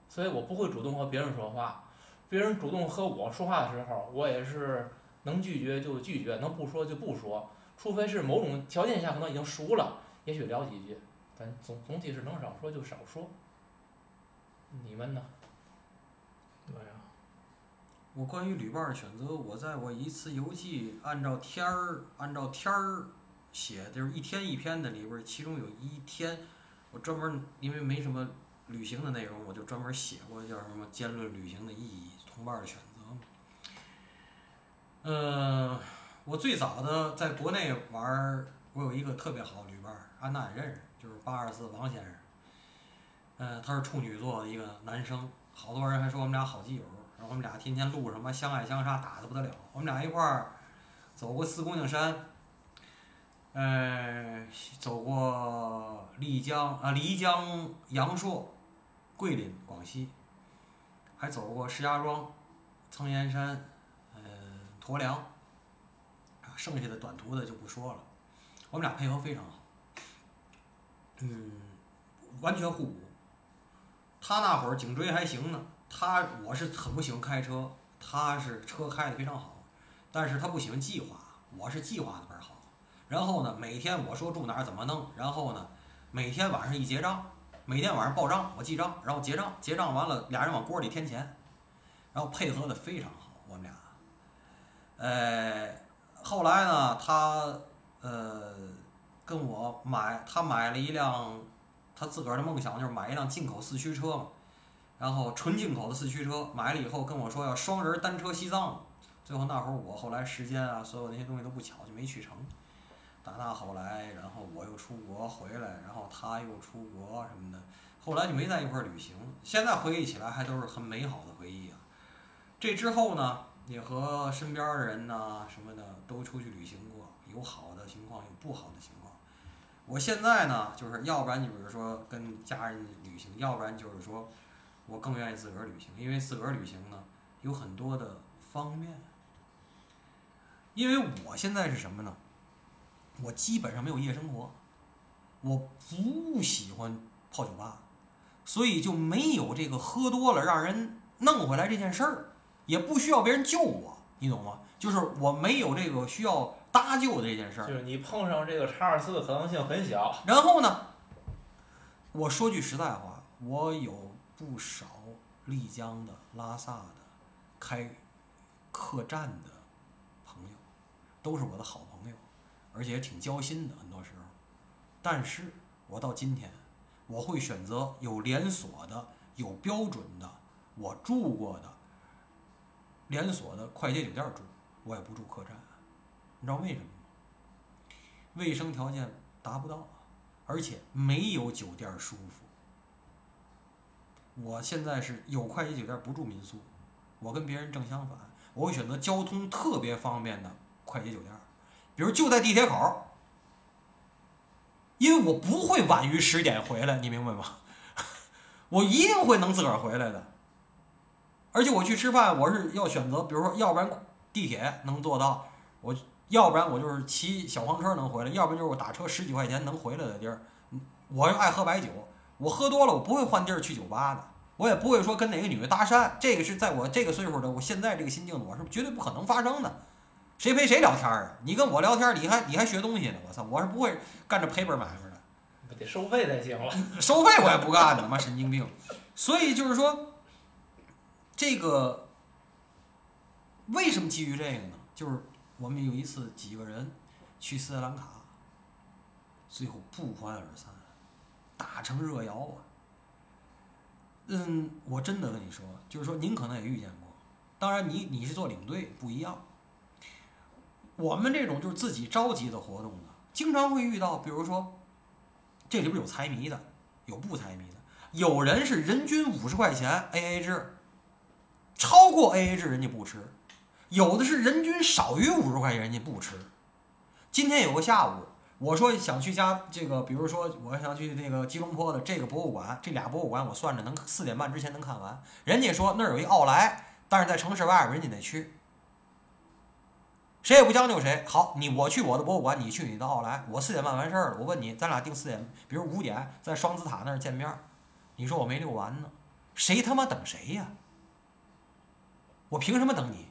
所以我不会主动和别人说话。别人主动和我说话的时候，我也是能拒绝就拒绝，能不说就不说，除非是某种条件下可能已经熟了，也许聊几句，但总总体是能少说就少说。你们呢？对呀，我关于旅伴儿的选择，我在我一次游记按照天儿按照天儿写，就是一天一篇的里边儿，其中有一天我专门儿因为没什么旅行的内容，我就专门儿写过叫什么兼论旅行的意义，同伴儿的选择。呃，我最早的在国内玩儿，我有一个特别好的旅伴，安娜也认识，就是八二四王先生。呃，他是处女座的一个男生，好多人还说我们俩好基友。然后我们俩天天路什么相爱相杀，打得不得了。我们俩一块儿走过四姑娘山，呃，走过丽江啊、丽江、阳朔、桂林、广西，还走过石家庄、苍岩山、呃驼梁。剩下的短途的就不说了。我们俩配合非常好，嗯，完全互补。他那会儿颈椎还行呢，他我是很不喜欢开车，他是车开的非常好，但是他不喜欢计划，我是计划的倍儿好。然后呢，每天我说住哪儿怎么弄，然后呢，每天晚上一结账，每天晚上报账，我记账，然后结账，结账完了俩人往锅里添钱，然后配合的非常好，我们俩。呃，后来呢，他呃跟我买，他买了一辆。他自个儿的梦想就是买一辆进口四驱车嘛，然后纯进口的四驱车，买了以后跟我说要双人单车西藏，最后那会儿我后来时间啊，所有那些东西都不巧，就没去成。打那后来，然后我又出国回来，然后他又出国什么的，后来就没在一块儿旅行。现在回忆起来还都是很美好的回忆啊。这之后呢，也和身边的人呐什么的都出去旅行过，有好的情况，有不好的情况。我现在呢，就是要不然你比如说跟家人旅行，要不然就是说，我更愿意自个儿旅行，因为自个儿旅行呢有很多的方面。因为我现在是什么呢？我基本上没有夜生活，我不喜欢泡酒吧，所以就没有这个喝多了让人弄回来这件事儿，也不需要别人救我，你懂吗？就是我没有这个需要搭救的这件事儿。就是你碰上这个叉二四的可能性很小。然后呢，我说句实在话，我有不少丽江的、拉萨的、开客栈的朋友，都是我的好朋友，而且也挺交心的，很多时候。但是我到今天，我会选择有连锁的、有标准的，我住过的连锁的快捷酒店住，我也不住客栈。你知道为什么吗？卫生条件达不到。而且没有酒店舒服。我现在是有快捷酒店不住民宿，我跟别人正相反，我会选择交通特别方便的快捷酒店，比如就在地铁口，因为我不会晚于十点回来，你明白吗？我一定会能自个儿回来的。而且我去吃饭，我是要选择，比如说，要不然地铁能做到，我。要不然我就是骑小黄车能回来，要不然就是我打车十几块钱能回来的地儿。我又爱喝白酒，我喝多了我不会换地儿去酒吧的，我也不会说跟哪个女的搭讪。这个是在我这个岁数的，我现在这个心境，我是绝对不可能发生的。谁陪谁聊天啊？你跟我聊天，你还你还学东西呢？我操，我是不会干这赔本买卖的。不得收费才行了。收费我也不干呢，妈神经病。所以就是说，这个为什么基于这个呢？就是。我们有一次几个人去斯里兰卡，最后不欢而散，打成热窑啊！嗯，我真的跟你说，就是说您可能也遇见过，当然你你是做领队不一样。我们这种就是自己召集的活动呢，经常会遇到，比如说这里边有财迷的，有不财迷的，有人是人均五十块钱 A A 制，超过 A A 制人家不吃。有的是人均少于五十块钱，人家不吃。今天有个下午，我说想去家这个，比如说我想去那个吉隆坡的这个博物馆，这俩博物馆我算着能四点半之前能看完。人家说那儿有一奥莱，但是在城市外边，人家得去。谁也不将就谁。好，你我去我的博物馆，你去你的奥莱。我四点半完事儿了，我问你，咱俩定四点，比如五点在双子塔那儿见面。你说我没遛完呢，谁他妈等谁呀？我凭什么等你？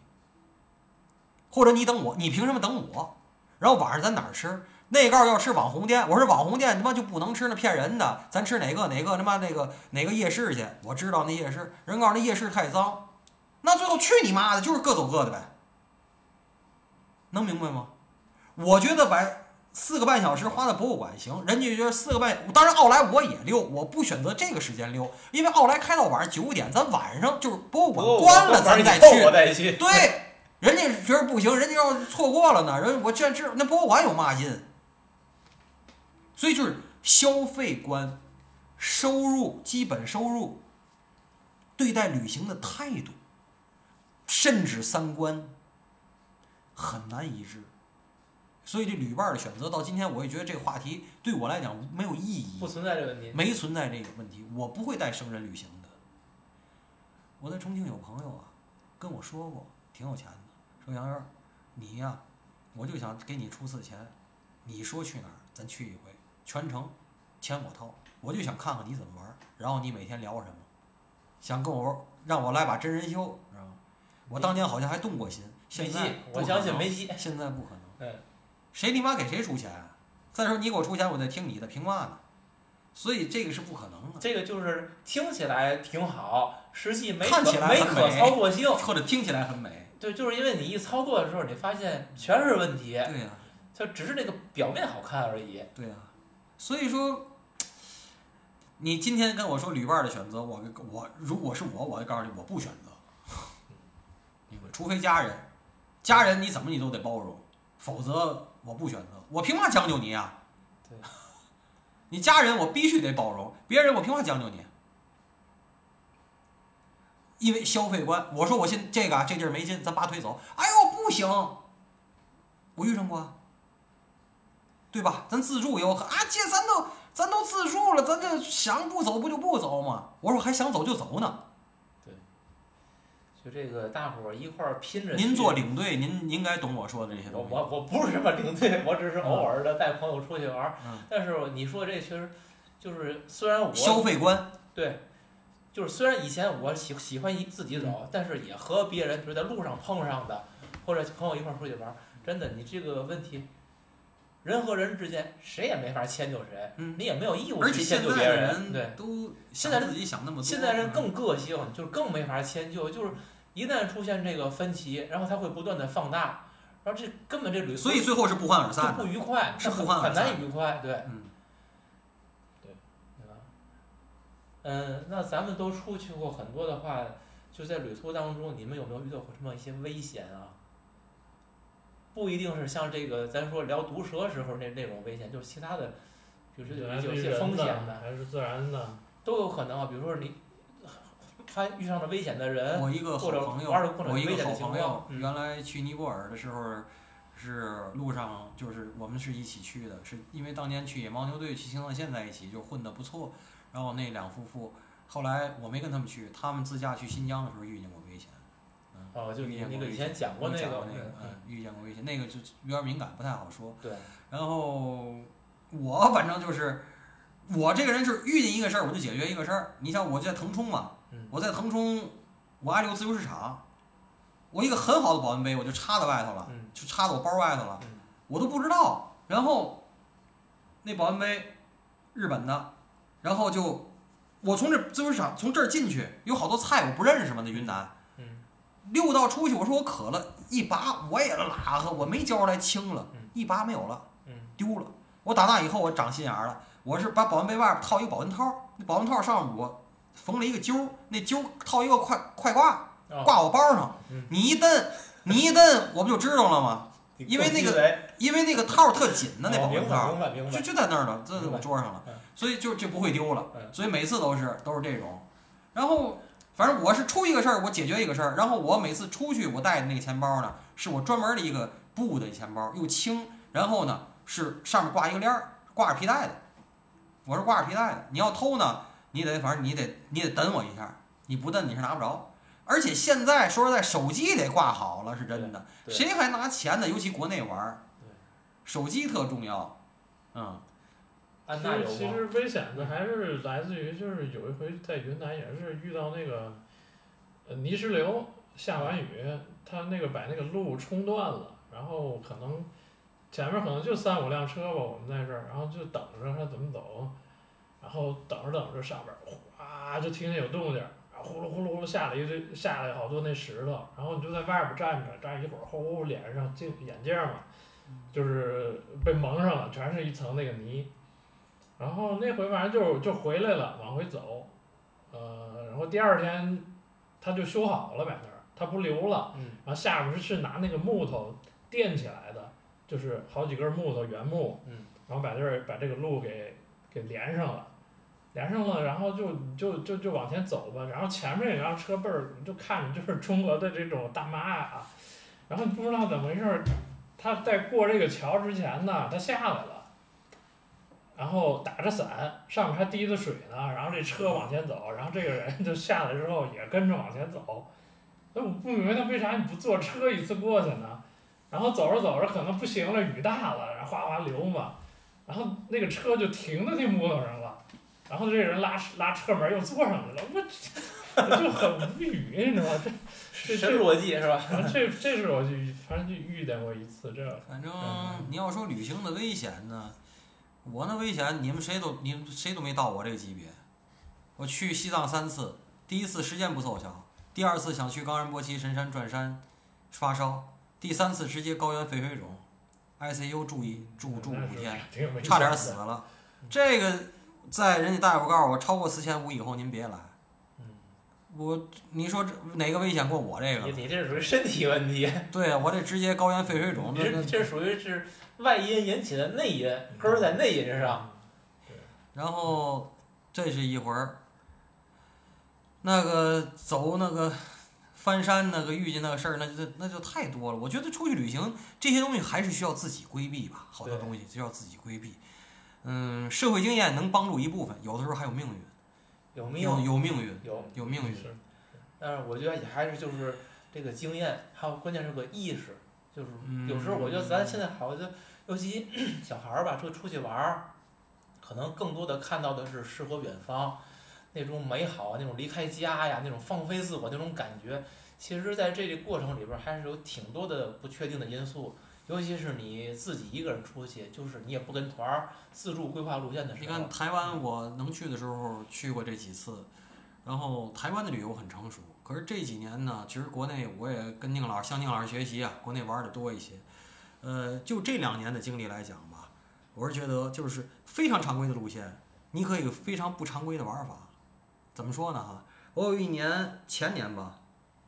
或者你等我，你凭什么等我？然后晚上咱哪儿吃？那告要吃网红店，我说网红店他妈就不能吃，那骗人的。咱吃哪个哪个他妈那个哪个夜市去？我知道那夜市，人告诉那夜市太脏，那最后去你妈的，就是各走各的呗。能明白吗？我觉得把四个半小时花在博物馆行，人家觉得四个半，当然奥莱我也溜，我不选择这个时间溜，因为奥莱开到晚上九点，咱晚上就是博物馆关了咱再去。对。人家觉得不行，人家要错过了呢。人我这这那博物馆有嘛劲？所以就是消费观、收入、基本收入、对待旅行的态度，甚至三观，很难一致。所以这旅伴的选择到今天，我也觉得这个话题对我来讲没有意义，不存在这个问题，没存在这个问题。我不会带生人旅行的。我在重庆有朋友啊，跟我说过，挺有钱的。说杨元，你呀，我就想给你出次钱，你说去哪儿，咱去一回，全程钱我掏，我就想看看你怎么玩，然后你每天聊什么，想跟我让我来把真人秀，知道吗？我当年好像还动过心，现在我相信没戏，现在不可能。嗯，谁你妈给谁出钱？再说你给我出钱，我得听你的，凭嘛呢？所以这个是不可能的。这个就是听起来挺好，实际没看起来没可操作性，或者听起来很美。对，就是因为你一操作的时候，你发现全是问题。对呀，就只是那个表面好看而已。对呀，所以说，你今天跟我说旅伴的选择，我我如果是我，我就告诉你，我不选择。除非家人，家人你怎么你都得包容，否则我不选择。我凭嘛将就你啊？对，你家人我必须得包容，别人我凭嘛将就你？因为消费观，我说我现这个啊，这地儿没劲，咱拔腿走。哎呦，不行，我遇上过，对吧？咱自助游啊，这，咱都咱都自助了，咱这想不走不就不走吗？我说还想走就走呢。对，就这个大伙儿一块儿拼着。您做领队，您应该懂我说的这些我东西。我我不是什么领队，我只是偶尔的带朋友出去玩儿。嗯但是你说这确实就是，虽然我消费观，对，就是虽然以前我喜喜欢一自己走，但是也和别人比如在路上碰上的，或者朋友一块儿出去玩儿，真的你这个问题，人和人之间谁也没法迁就谁，嗯你也没有义务去迁就别人。人对，都现在人想自己想那么多。现在人更个性，就是更没法迁就，就是一旦出现这个分歧，然后它会不断的放大，然后这根本这旅途所以最后是不欢而散的。不愉快，是很很不欢而散难愉快，对。嗯，对吧？嗯，那咱们都出去过很多的话，就在旅途当中，你们有没有遇到过什么一些危险啊？不一定是像这个咱说聊毒蛇时候那那种危险，就是其他的，比如说有来自于有些风险，的还是自然的？都有可能啊。比如说你发遇上了危险的人，我一个好或者朋友，我一个好朋友原来去尼泊尔的时候，是路上就是我们是一起去的，是因为当年去野牦牛队去青藏线在一起，就混得不错。然后那两夫妇，后来我没跟他们去，他们自驾去新疆的时候遇见过危险。哦，就你遇见过危那个以前险讲过那个嗯嗯，遇见过危险，那个就有点敏感，不太好说。对，然后我反正就是，我这个人是遇见一个事儿我就解决一个事儿。你像我在腾冲嘛，嗯我在腾冲，我爱留自由市场，我一个很好的保温杯我就插在外头了，嗯就插在我包外头了，嗯我都不知道。然后那保温杯，日本的，然后就我从这自由市场从这儿进去，有好多菜我不认识嘛，那云南。嗯溜到出去，我说我渴了，一拔我也拉和，我没交出来清了嗯，一拔没有了。嗯丢了。我打那以后我长心眼儿了，我是把保温杯外边套一个保温套，那保温套上面我缝了一个揪儿，那揪儿套一个快快挂，哦挂我包上嗯。你一蹬，你一蹬，我不就知道了吗？因为那个因为那个套儿特紧的那哦保温套，明白明白就，就在那儿呢，在我桌上了嗯，所以就就不会丢了嗯。所以每次都是都是这种，然后。反正我是出一个事儿，我解决一个事儿。然后我每次出去，我带的那个钱包呢，是我专门的一个布的钱包，又轻，然后呢是上面挂一个链儿，挂着皮带的。我是挂着皮带的。你要偷呢，你得反正你得你得等我一下，你不等你是拿不着。而且现在说实在，手机得挂好了是真的，谁还拿钱呢？尤其国内玩儿，手机特重要。嗯，其？实其实危险的还是来自于，就是有一回在云南也是遇到那个，呃泥石流，下完雨，他那个把那个路冲断了，然后可能前面可能就三五辆车吧，我们在这儿，然后就等着他怎么走，然后等着等着上边儿哗就听见有动静儿，然后呼噜呼噜呼噜下来一堆下来好多那石头，然后你就在外边儿站着站一会儿，呼脸上镜眼镜儿嘛，就是被蒙上了，全是一层那个泥。然后那回反正就就回来了，往回走，呃，然后第二天他就修好了摆那儿，他不留了，嗯。然后下边是拿那个木头垫起来的，就是好几根木头原木，嗯。然后把这儿把这个路给给连上了，连上了，然后就就就就往前走吧，然后前面有辆车背儿就看着就是中国的这种大妈啊，然后不知道怎么回事，他在过这个桥之前呢，他下来了。然后打着伞，上面还滴着水呢，然后这车往前走，然后这个人就下来之后也跟着往前走，那我不明白他为啥你不坐车一次过去呢？然后走着走着可能不行了，雨大了，然后哗哗流嘛，然后那个车就停在那木头上了，然后这人拉拉车门又坐上去了，我我就很无语，你知道吗？这 这神这，逻辑是吧？这这是我就反正就遇见过一次这，反正嗯你要说旅行的危险呢，我那危险你们谁都你们谁都没到我这个级别。我去西藏三次，第一次时间不凑巧，第二次想去冈仁波齐神山转山，发烧，第三次直接高原肺水肿，ICU 住一住住五天，，差点的死了。这个在人家大夫告诉我超过四千五以后您别来。嗯我你说这哪个危险过我这个？你这是属于身体问题，对啊，我这直接高原肺水肿，这这属于是外因引起的内因，根儿在内因上。然后这是一会儿，那个走那个翻山那个遇见那个事儿，那就那就太多了。我觉得出去旅行这些东西还是需要自己规避吧，好多东西需要自己规避。嗯，社会经验能帮助一部分，有的时候还有命运，有命有有命运，有？有命运。是但是我觉得也还是就是这个经验，还有关键是个意识，就是嗯有时候我觉得咱现在好像，尤其 小孩儿吧，这出去玩儿，可能更多的看到的是诗和远方，那种美好啊，那种离开家呀，那种放飞自我那种感觉。其实，在这个过程里边儿，还是有挺多的不确定的因素，尤其是你自己一个人出去，就是你也不跟团儿自助规划路线的时候你看，台湾，我能去的时候去过这几次，然后台湾的旅游很成熟。可是这几年呢，其实国内我也跟宁老师向宁老师学习啊，国内玩的多一些。呃，就这两年的经历来讲吧，我是觉得就是非常常规的路线，你可以有非常不常规的玩法。怎么说呢？哈，我有一年前年吧，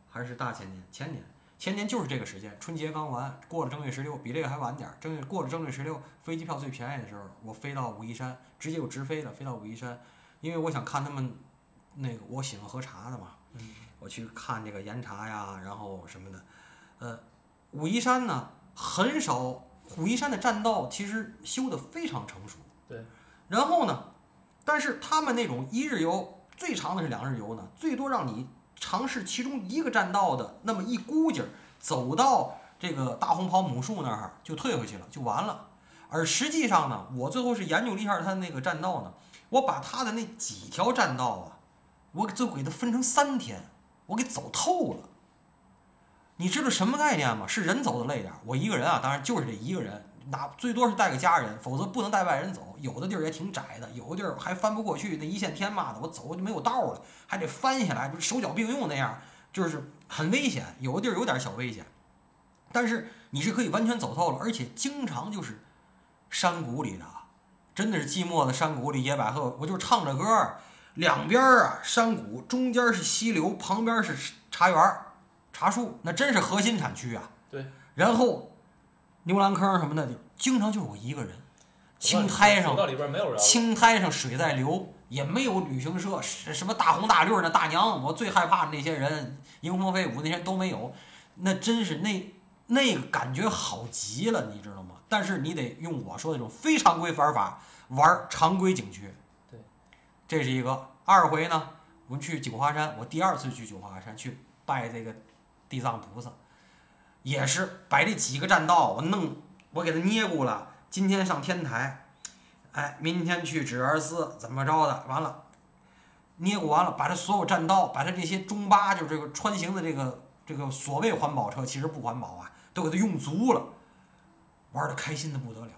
还是大前年，前年前年就是这个时间，春节刚完，过了正月十六，比这个还晚点儿。正月过了正月十六，飞机票最便宜的时候，我飞到武夷山，直接有直飞的飞到武夷山，因为我想看他们那个我喜欢喝茶的嘛，嗯，我去看这个岩茶呀，然后什么的，呃，武夷山呢很少，武夷山的栈道其实修得非常成熟，对，然后呢，但是他们那种一日游最长的是两日游呢，最多让你尝试其中一个栈道的那么一估计儿，走到这个大红袍母树那儿就退回去了，就完了。而实际上呢，我最后是研究了一下他那个栈道呢，我把他的那几条栈道啊，我就给它分成三天，我给走透了。你知道什么概念吗？是人走的累点儿，我一个人啊，当然就是这一个人，哪最多是带个家人，否则不能带外人走。有的地儿也挺窄的，有的地儿还翻不过去，那一线天嘛的，我走就没有道儿了，还得翻下来，就是手脚并用那样，就是很危险。有的地儿有点小危险，但是你是可以完全走透了，而且经常就是山谷里的，真的是寂寞的山谷里野百合，我就唱着歌儿，两边儿啊山谷，中间是溪流，旁边是茶园儿、茶树，那真是核心产区啊。对。然后牛栏坑什么的，经常就是我一个人，青苔上青苔上水在流，也没有旅行社，什什么大红大绿儿的大娘，我最害怕的那些人，迎风飞舞那些都没有，那真是那那个感觉好极了，你知道吗？但是你得用我说的那种非常规玩法玩常规景区，对，这是一个。二回呢，我们去九华山，我第二次去九华山去拜这个地藏菩萨，也是把这几个栈道我弄，我给他捏咕了。今天上天台，哎，明天去指儿寺，怎么着的？完了，捏咕完了，把这所有栈道，把他这些中巴，就是这个穿行的这个这个所谓环保车，其实不环保啊，都给他用足了，玩的开心的不得了。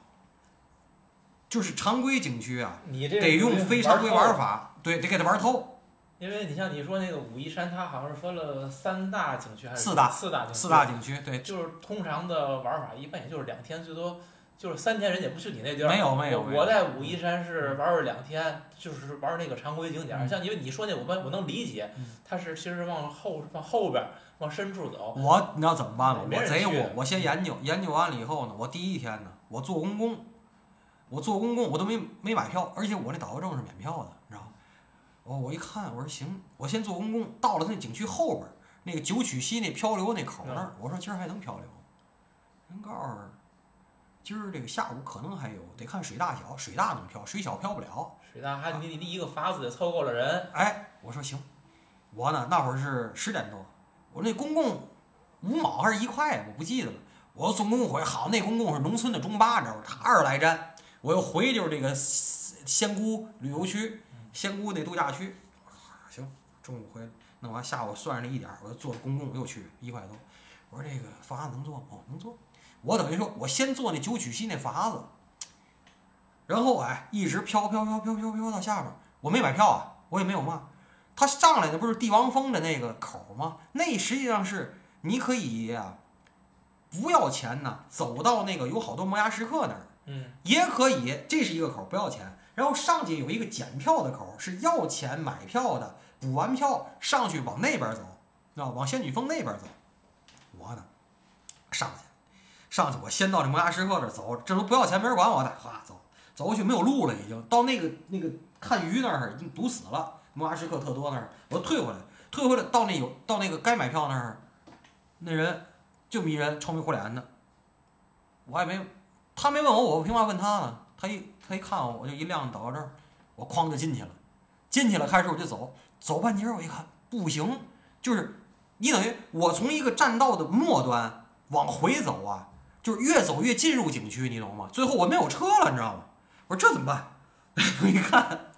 就是常规景区啊，你这得用非常规玩法。法，对，得给他玩透。因为你像你说那个武夷山，它好像是分了三大景区还是四大四大景区？四大景区，对，就是通常的玩法，一般也就是两天，最多就是三天，人家不去你那地儿。没有没有我我在武夷山是玩儿两天，就是玩儿那个常规景点像因为你说那我们我能理解嗯，它是其实往后往后边儿往深处走。我你知道怎么办吗？我贼我，我先研究，研究完了以后呢，我第一天呢，我坐公共，我坐公共我都没没买票，而且我那导游证是免票的，你知道吗？我我一看，我说行，我先坐公共，到了那景区后边儿那个九曲溪那漂流那口那儿，我说今儿还能漂流，人告诉今儿这个下午可能还有，得看水大小，水大能漂，水小漂不了。水大还你你你一个筏子得凑够了人，哎，我说行，我呢那会儿是十点多，我那公共五毛还是一块，我不记得了。我坐公共回，好，那公共是农村的中巴，你知道吗？他二十来站，我又回就是这个仙姑旅游区，仙姑那度假区。行，中午回来弄完，下午算上这一点儿，我就坐公共又去一块多。我说这个筏子能坐吗？哦，能坐。我等于说我先坐那九曲溪那筏子，然后哎，一直飘飘飘飘飘飘到下边儿，我没买票啊，我也没有嘛。他上来的不是帝王峰的那个口吗？那实际上是你可以啊、不要钱呢，走到那个有好多摩崖石刻那儿，嗯，也可以，这是一个口不要钱。然后上去有一个检票的口，是要钱买票的，补完票上去往那边走，啊往仙女峰那边走。我呢，上去，上去我先到这摩崖石刻这儿走，这都不要钱，没人管我的，哗走，走过去没有路了，已经到那个那个看鱼那儿已经堵死了，摩崖石刻特多那儿，我退回来，退回来到那有到那个该买票那儿，那人就一人愁眉苦脸的，我也没，他没问我，我凭嘛问他呢？他一他一看我，我就一亮导游证，我哐就进去了，进去了，开始我就走，走半截儿我一看不行，就是你等于我从一个栈道的末端往回走啊，就是越走越进入景区，你懂吗？最后我没有车了，你知道吗？我说这怎么办？我一看，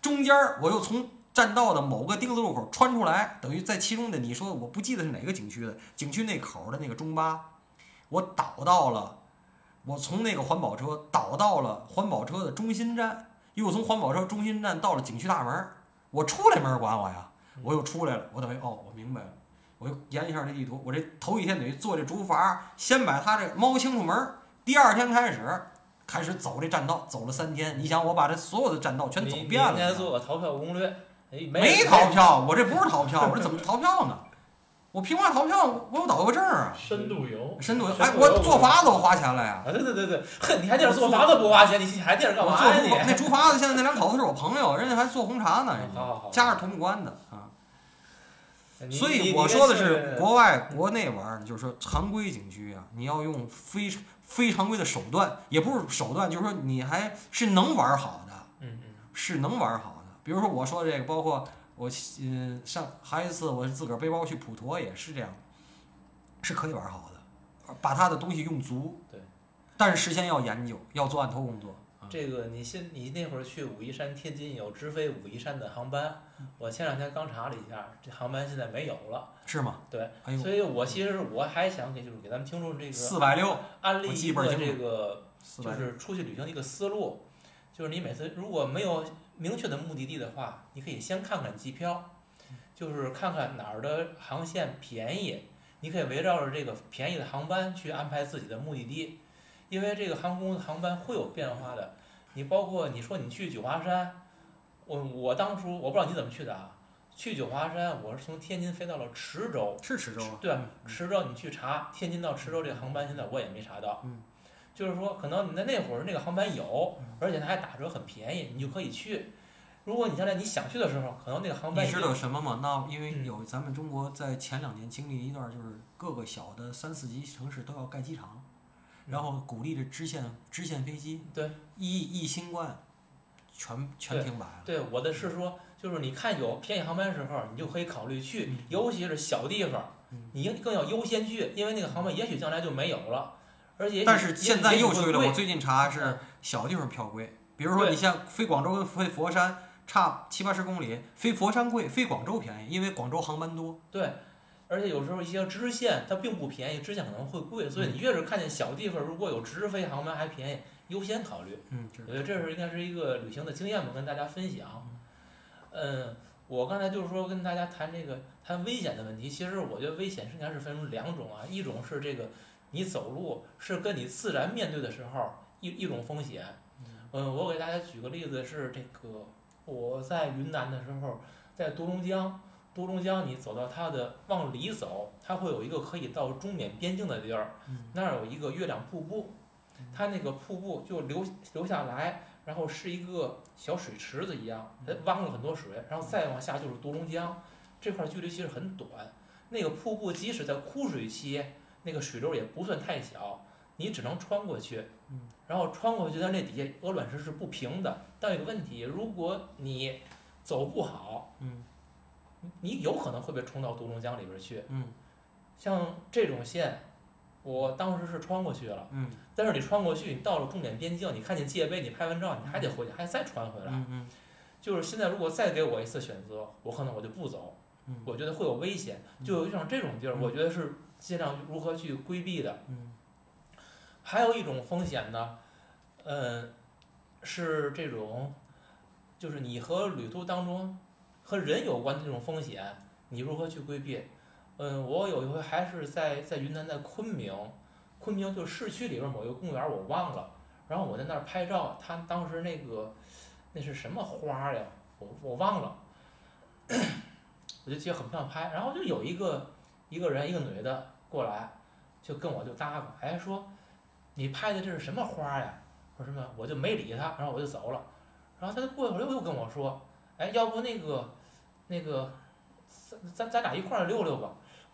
中间我又从栈道的某个丁字路口穿出来，等于在其中的你说我不记得是哪个景区的，景区那口的那个中巴，我倒到了，我从那个环保车倒到了环保车的中心站，又从环保车中心站到了景区大门儿，我出来没人管我呀，我又出来了，我等于哦，我明白了。我又研一下这地图，我这头一天等于坐这竹筏，先把它这猫清楚门儿，第二天开始开始走这栈道，走了三天。你想，我把这所有的栈道全走遍了。你应该做个逃票攻略，哎，没逃票，我这不是逃票，我这怎么逃票呢？我凭嘛逃票？我有导游证啊，深度游，深度游。哎，我坐筏子我花钱了呀。啊，对对对对，哼，你还地儿坐筏子不花钱，你还地儿干我嘛呀那竹筏子，现在那两口子是我朋友，人家还做红茶呢，人家好好好，加着同关的啊。所以我说的是国外、国内玩儿，就是说常规景区啊，你要用非非常规的手段，也不是手段，就是说你还是能玩儿好的，嗯嗯，是能玩儿好的。比如说我说的这个，包括我嗯上还有一次我自个儿背包去普陀也是这样，是可以玩好的，把他的东西用足。对，但是事先要研究，要做案头工作。啊这个你现你那会儿去武夷山、天津有直飞武夷山的航班，嗯我前两天刚查了一下，这航班现在没有了。是吗？对，哎呦，所以我其实我还想给就是给咱们听众这个四百六，安利一个这个就是出去旅行的一个思路，就是你每次如果没有明确的目的地的话，你可以先看看机票，就是看看哪儿的航线便宜，你可以围绕着这个便宜的航班去安排自己的目的地，因为这个航空航班会有变化的。你包括你说你去九华山，我我当初我不知道你怎么去的啊，去九华山我是从天津飞到了池州，是池州啊。对吧嗯池州你去查天津到池州这个航班，现在我也没查到。嗯就是说，可能你在那会儿那个航班有嗯，而且它还打折很便宜，你就可以去。如果你将来你想去的时候，可能那个航班你知道什么吗？那因为嗯有咱们中国在前两年经历一段，就是各个小的三四级城市都要盖机场，然后鼓励着支线支线飞机，嗯对，一一新冠，全全停摆了。对我的是说，就是你看有便宜航班的时候，你就可以考虑去嗯，尤其是小地方嗯，你更要优先去，因为那个航班也许将来就没有了，而且但是现在又吹了，我最近查是嗯小地方票贵，比如说你像飞广州跟飞佛山差七八十公里，飞佛山贵，飞广州便宜，因为广州航班多。对，而且有时候一些支线它并不便宜，支线可能会贵，所以嗯你越是看见小地方如果有直飞航班还便宜，优先考虑。嗯，我觉得这是应该是一个旅行的经验吧，跟大家分享。嗯，我刚才就是说跟大家谈这个谈危险的问题，其实我觉得危险应该是分成两种啊，一种是这个你走路是跟你自然面对的时候一一种风险。嗯，我给大家举个例子是这个我在云南的时候，在独龙江。独龙江，你走到它的往里走，它会有一个可以到中缅边境的地儿，嗯那儿有一个月亮瀑布，它那个瀑布就流流下来，然后是一个小水池子一样，它汪了很多水，然后再往下就是独龙江，这块距离其实很短。那个瀑布即使在枯水期，那个水流也不算太小，你只能穿过去嗯，然后穿过去，它那底下鹅卵石是不平的。但有个问题，如果你走不好，嗯你有可能会被冲到独龙江里边去。嗯像这种线，我当时是穿过去了。嗯但是你穿过去，你到了重点边境，你看见界碑，你拍完照，你还得回去，还再穿回来。嗯嗯就是现在，如果再给我一次选择，我可能我就不走，嗯我觉得会有危险。就有像这种地儿，嗯我觉得是尽量如何去规避的。嗯还有一种风险呢，嗯，是这种，就是你和旅途当中和人有关的这种风险，你如何去规避？嗯，我有一回还是在在云南，在昆明，昆明就市区里边某一个公园，我忘了。然后我在那儿拍照，他当时那个那是什么花呀？我我忘了，我就记得很漂亮拍。然后就有一个一个人，一个女的过来，就跟我就搭个，哎说你拍的这是什么花呀？说什么？我就没理他，然后我就走了。然后他就过一会儿又跟我说，哎，要不那个那个咱咱咱俩一块儿溜溜吧。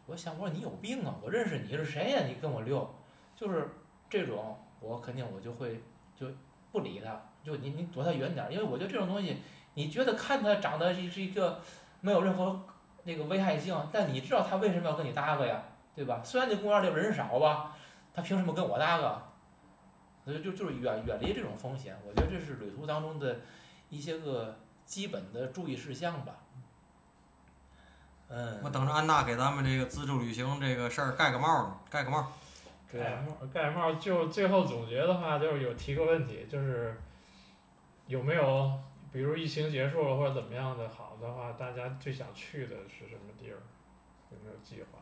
我想我说你有病啊！我认识你是谁呀、你跟我溜，就是这种，我肯定我就会就不理他，就你你躲他远点，因为我觉得这种东西，你觉得看他长得是一个没有任何那个危害性，但你知道他为什么要跟你搭个呀，对吧？虽然这公园里人少吧，他凭什么跟我搭个？所以就就是远远离这种风险，我觉得这是旅途当中的一些个基本的注意事项吧。嗯，我等着安娜给咱们这个自助旅行这个事儿盖个帽呢，盖个帽。对盖帽盖帽就最后总结的话，就是有提个问题，就是有没有比如疫情结束了或者怎么样的好的话，大家最想去的是什么地儿？有没有计划？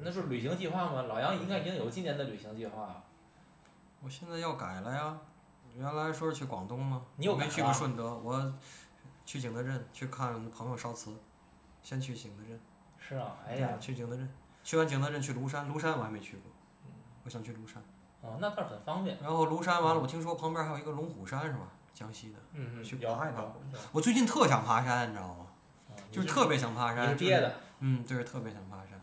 那是旅行计划吗？老杨应该已经有今年的旅行计划了。我现在要改了呀，原来说是去广东吗，你又改我没去过顺德，我去景德镇去看朋友烧瓷，先去景德镇。是啊，哎呀，去景德镇，去完景德镇去庐山，庐山我还没去过，我想去庐山。哦，那倒是很方便。然后庐山完了，我听说旁边还有一个龙虎山是吧？江西的。嗯嗯，去有爬一爬有有我最近特想爬山，你知道吗？哦就是特别想爬山。你是就是憋的。嗯，对，特别想爬山。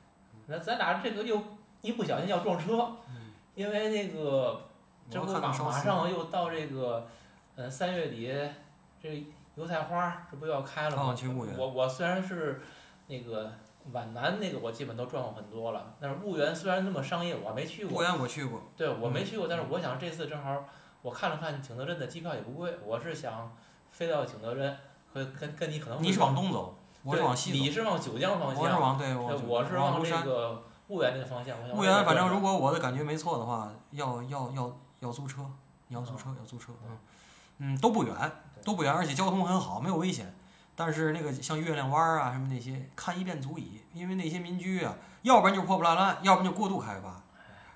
那咱俩这个又一不小心要撞车，嗯因为那个这不马马上又到这个，呃三月底，这油菜花这不要开了哦吗？我我虽然是那个皖南那个我基本都转过很多了，但是婺源虽然那么商业，我没去过婺。源我去过，对，我没去过，但是我想这次正好我看了看景德镇的机票也不贵，我是想飞到景德镇，和跟跟你可能你是往东走，我是往西走。你是往九江方向，我是往对，我我是往这往庐山。个婺源那个方向。婺源，反正如果我的感觉没错的话，要要要要租车，你要租车，要租车，嗯嗯，都不远，都不远，而且交通很好，没有危险。但是那个像月亮湾儿啊什么那些，看一遍足矣，因为那些民居啊，要不然就是破破烂烂，要不然就过度开发，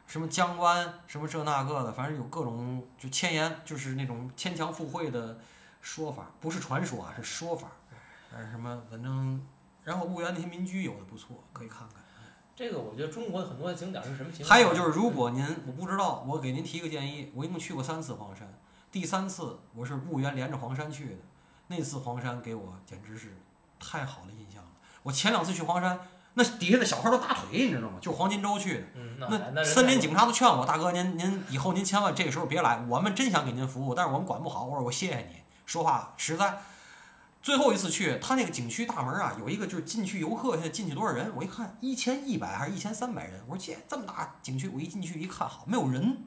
什么江湾，什么这那个的，反正有各种就千言，就是那种牵强附会的说法，不是传说啊，是说法，呃什么反正，然后婺源那些民居有的不错，可以看看。这个我觉得中国的很多景点是什么情况？还有就是，如果您我不知道，我给您提个建议，我一共去过三次黄山，第三次我是婺源连着黄山去的，那次黄山给我简直是太好的印象了。我前两次去黄山，那底下的小孩都打腿，你知道吗？就黄金周去的，嗯，那森林警察都劝我，大哥您您以后您千万这个时候别来，我们真想给您服务，但是我们管不好。我说我谢谢你，说话实在。最后一次去，他那个景区大门啊，有一个就是进去游客，现在进去多少人？我一看一千一百还是一千三百人，我说这这么大景区，我一进去一看，好没有人。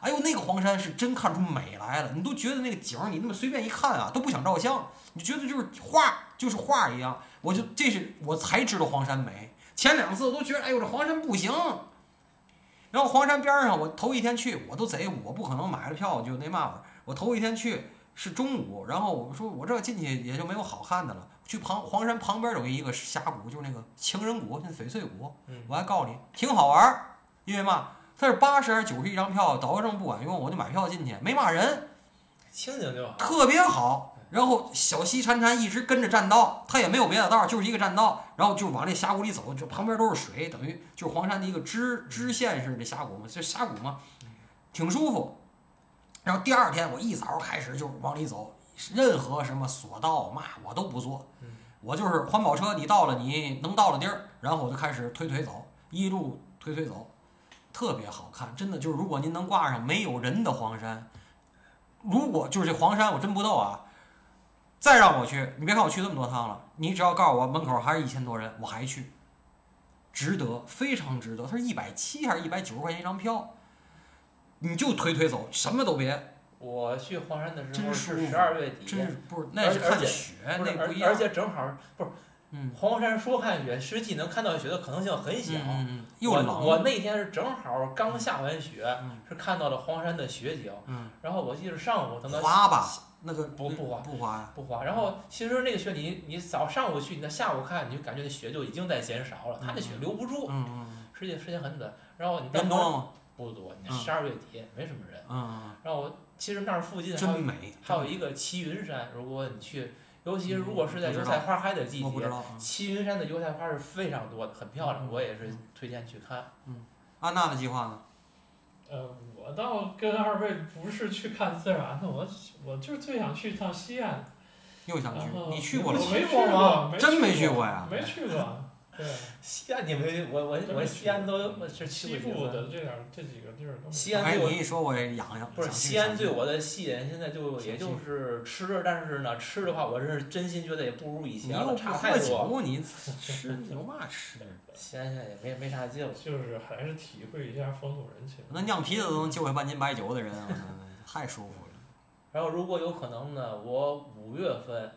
哎呦，那个黄山是真看出美来了，你都觉得那个景儿，你那么随便一看啊，都不想照相，你觉得就是画，就是画一样。我就这是我才知道黄山美，前两次我都觉得，哎呦这黄山不行。然后黄山边儿上，我头一天去，我都贼，我不可能买了票就那嘛玩意儿。我头一天去是中午，然后我说我这进去也就没有好看的了。去旁黄山旁边有一个峡谷，就是那个情人谷，那翡翠谷。嗯我还告诉你，挺好玩儿，因为嘛，它是八十还是九十一张票，导游证不管用，我就买票进去，没骂人，清静就好。特别好。然后小溪潺潺，一直跟着栈道，它也没有别的道，就是一个栈道，然后就往这峡谷里走，就旁边都是水，等于就是黄山的一个支支线似的峡谷嘛，这峡谷嘛，挺舒服。然后第二天我一早开始就往里走，任何什么索道嘛我都不做嗯，我就是环保车，你到了你能到了地儿，然后我就开始推推走，一路推推走，特别好看，真的就是如果您能挂上没有人的黄山，如果就是这黄山我真不逗啊，再让我去，你别看我去这么多趟了，你只要告诉我门口还是一千多人，我还去，值得，非常值得。它是一百七还是一百九十块钱一张票，你就推推走，什么都别，我去黄山的时候是十二月底，真是不是那是看雪，那不一样而而。且正好不是嗯黄山说看雪，实际能看到雪的可能性很小。嗯又冷。我那天是正好刚下完雪，嗯是看到了黄山的雪景。嗯，然后我记得上午等到滑吧，那个不不滑不滑呀。不滑。然后其实那个雪你你早上午去，你到下午看，你就感觉那雪就已经在减少了，它那雪留不住，嗯嗯时间时间很短。然后你嗯，到黄人多吗？不多，你嗯十二月底没什么人。嗯，然后其实那儿附近还有。还有一个齐云山，如果你去，尤其是如果是在油菜花开的季节，我不知道。齐云山的油菜花是非常多的，很漂亮，嗯我也是推荐去看。安娜的计划呢？呃，我倒跟二位不是去看自然的，我我就最想去趟西安。又想去？你去过了没去过过，真没去去过呀没去过。对，西安你们我我我西安都我是去西部过。的这点儿这几个地儿都西安对我你一说我也痒痒。不是西安对我的吸引，现在就也就是吃，但是呢，吃的话，我是真心觉得也不如以前了，差太喝多。酒，你吃有嘛吃的？西安现在也没没啥劲了。就是还是体会一下风土人情。那酿啤酒都能就会半斤白酒的人，太舒服了。然后如果有可能呢，我五月份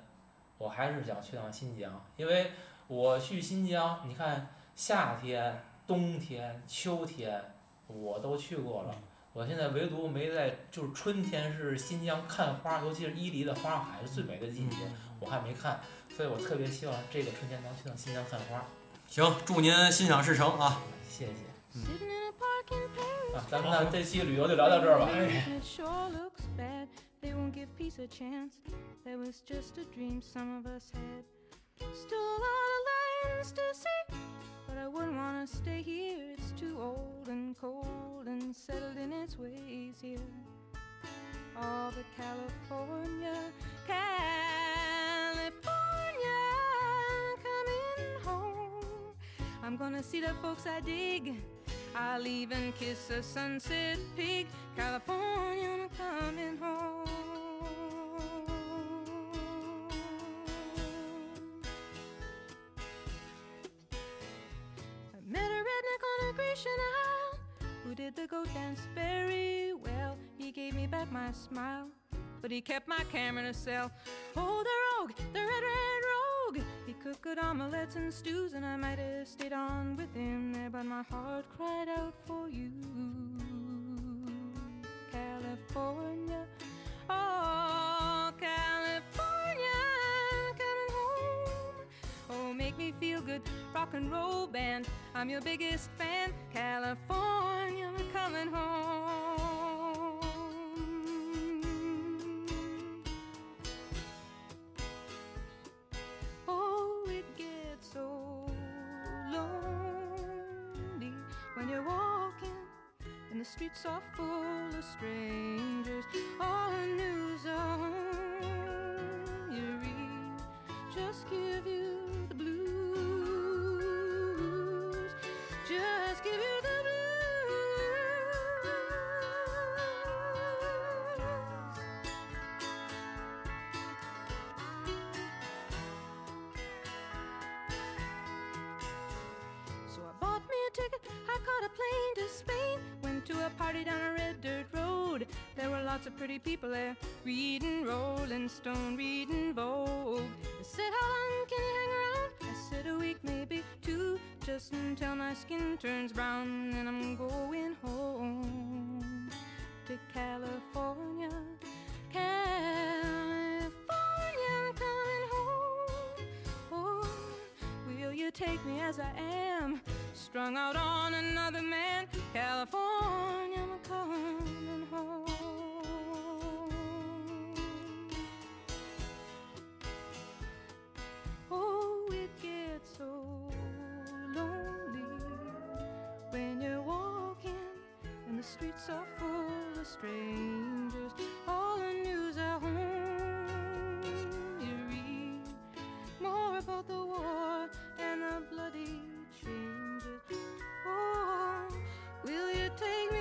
我还是想去趟新疆，因为我去新疆，你看夏天、冬天、秋天我都去过了。我现在唯独没在，就是春天是新疆看花，尤其是伊犁的花海是最美的季节，我还没看，所以我特别希望这个春天能去趟新疆看花。行，祝您心想事成啊！谢谢。Paris. 啊，咱们呢这期旅游就聊到这儿吧。It sure looks bad. They won't give peace a chance. That was just a dream some of us had. Still a lot of lands to see, but I wouldn't want to stay here. It's too old and cold and settled in its ways here. All but California, California, coming home. I'm gonna see the folks I dig. I'll even kiss a sunset pig. California, I'm coming home. Who did the goat dance very well. He gave me back my smile, but he kept my camera in a cell. Oh, the rogue, the red, red rogue. He cooked good omelets and stews, and I might have stayed on with him there, but my heart cried out for you. California, oh, California, feel good, rock and roll band. I'm your biggest fan, California, I'm coming home. Oh, it gets so lonely when you're walking and the streets are full of strangers. All the news on you read just give you the blues. Lots of pretty people there, reading Rolling Stone, reading Vogue. They said, How long can you hang around? I said, A week, maybe two, just until my skin turns brown. Then I'm going home to California. streets are full of strangers. All the news at home you read more about the war and the bloody changes. Oh, will you take me?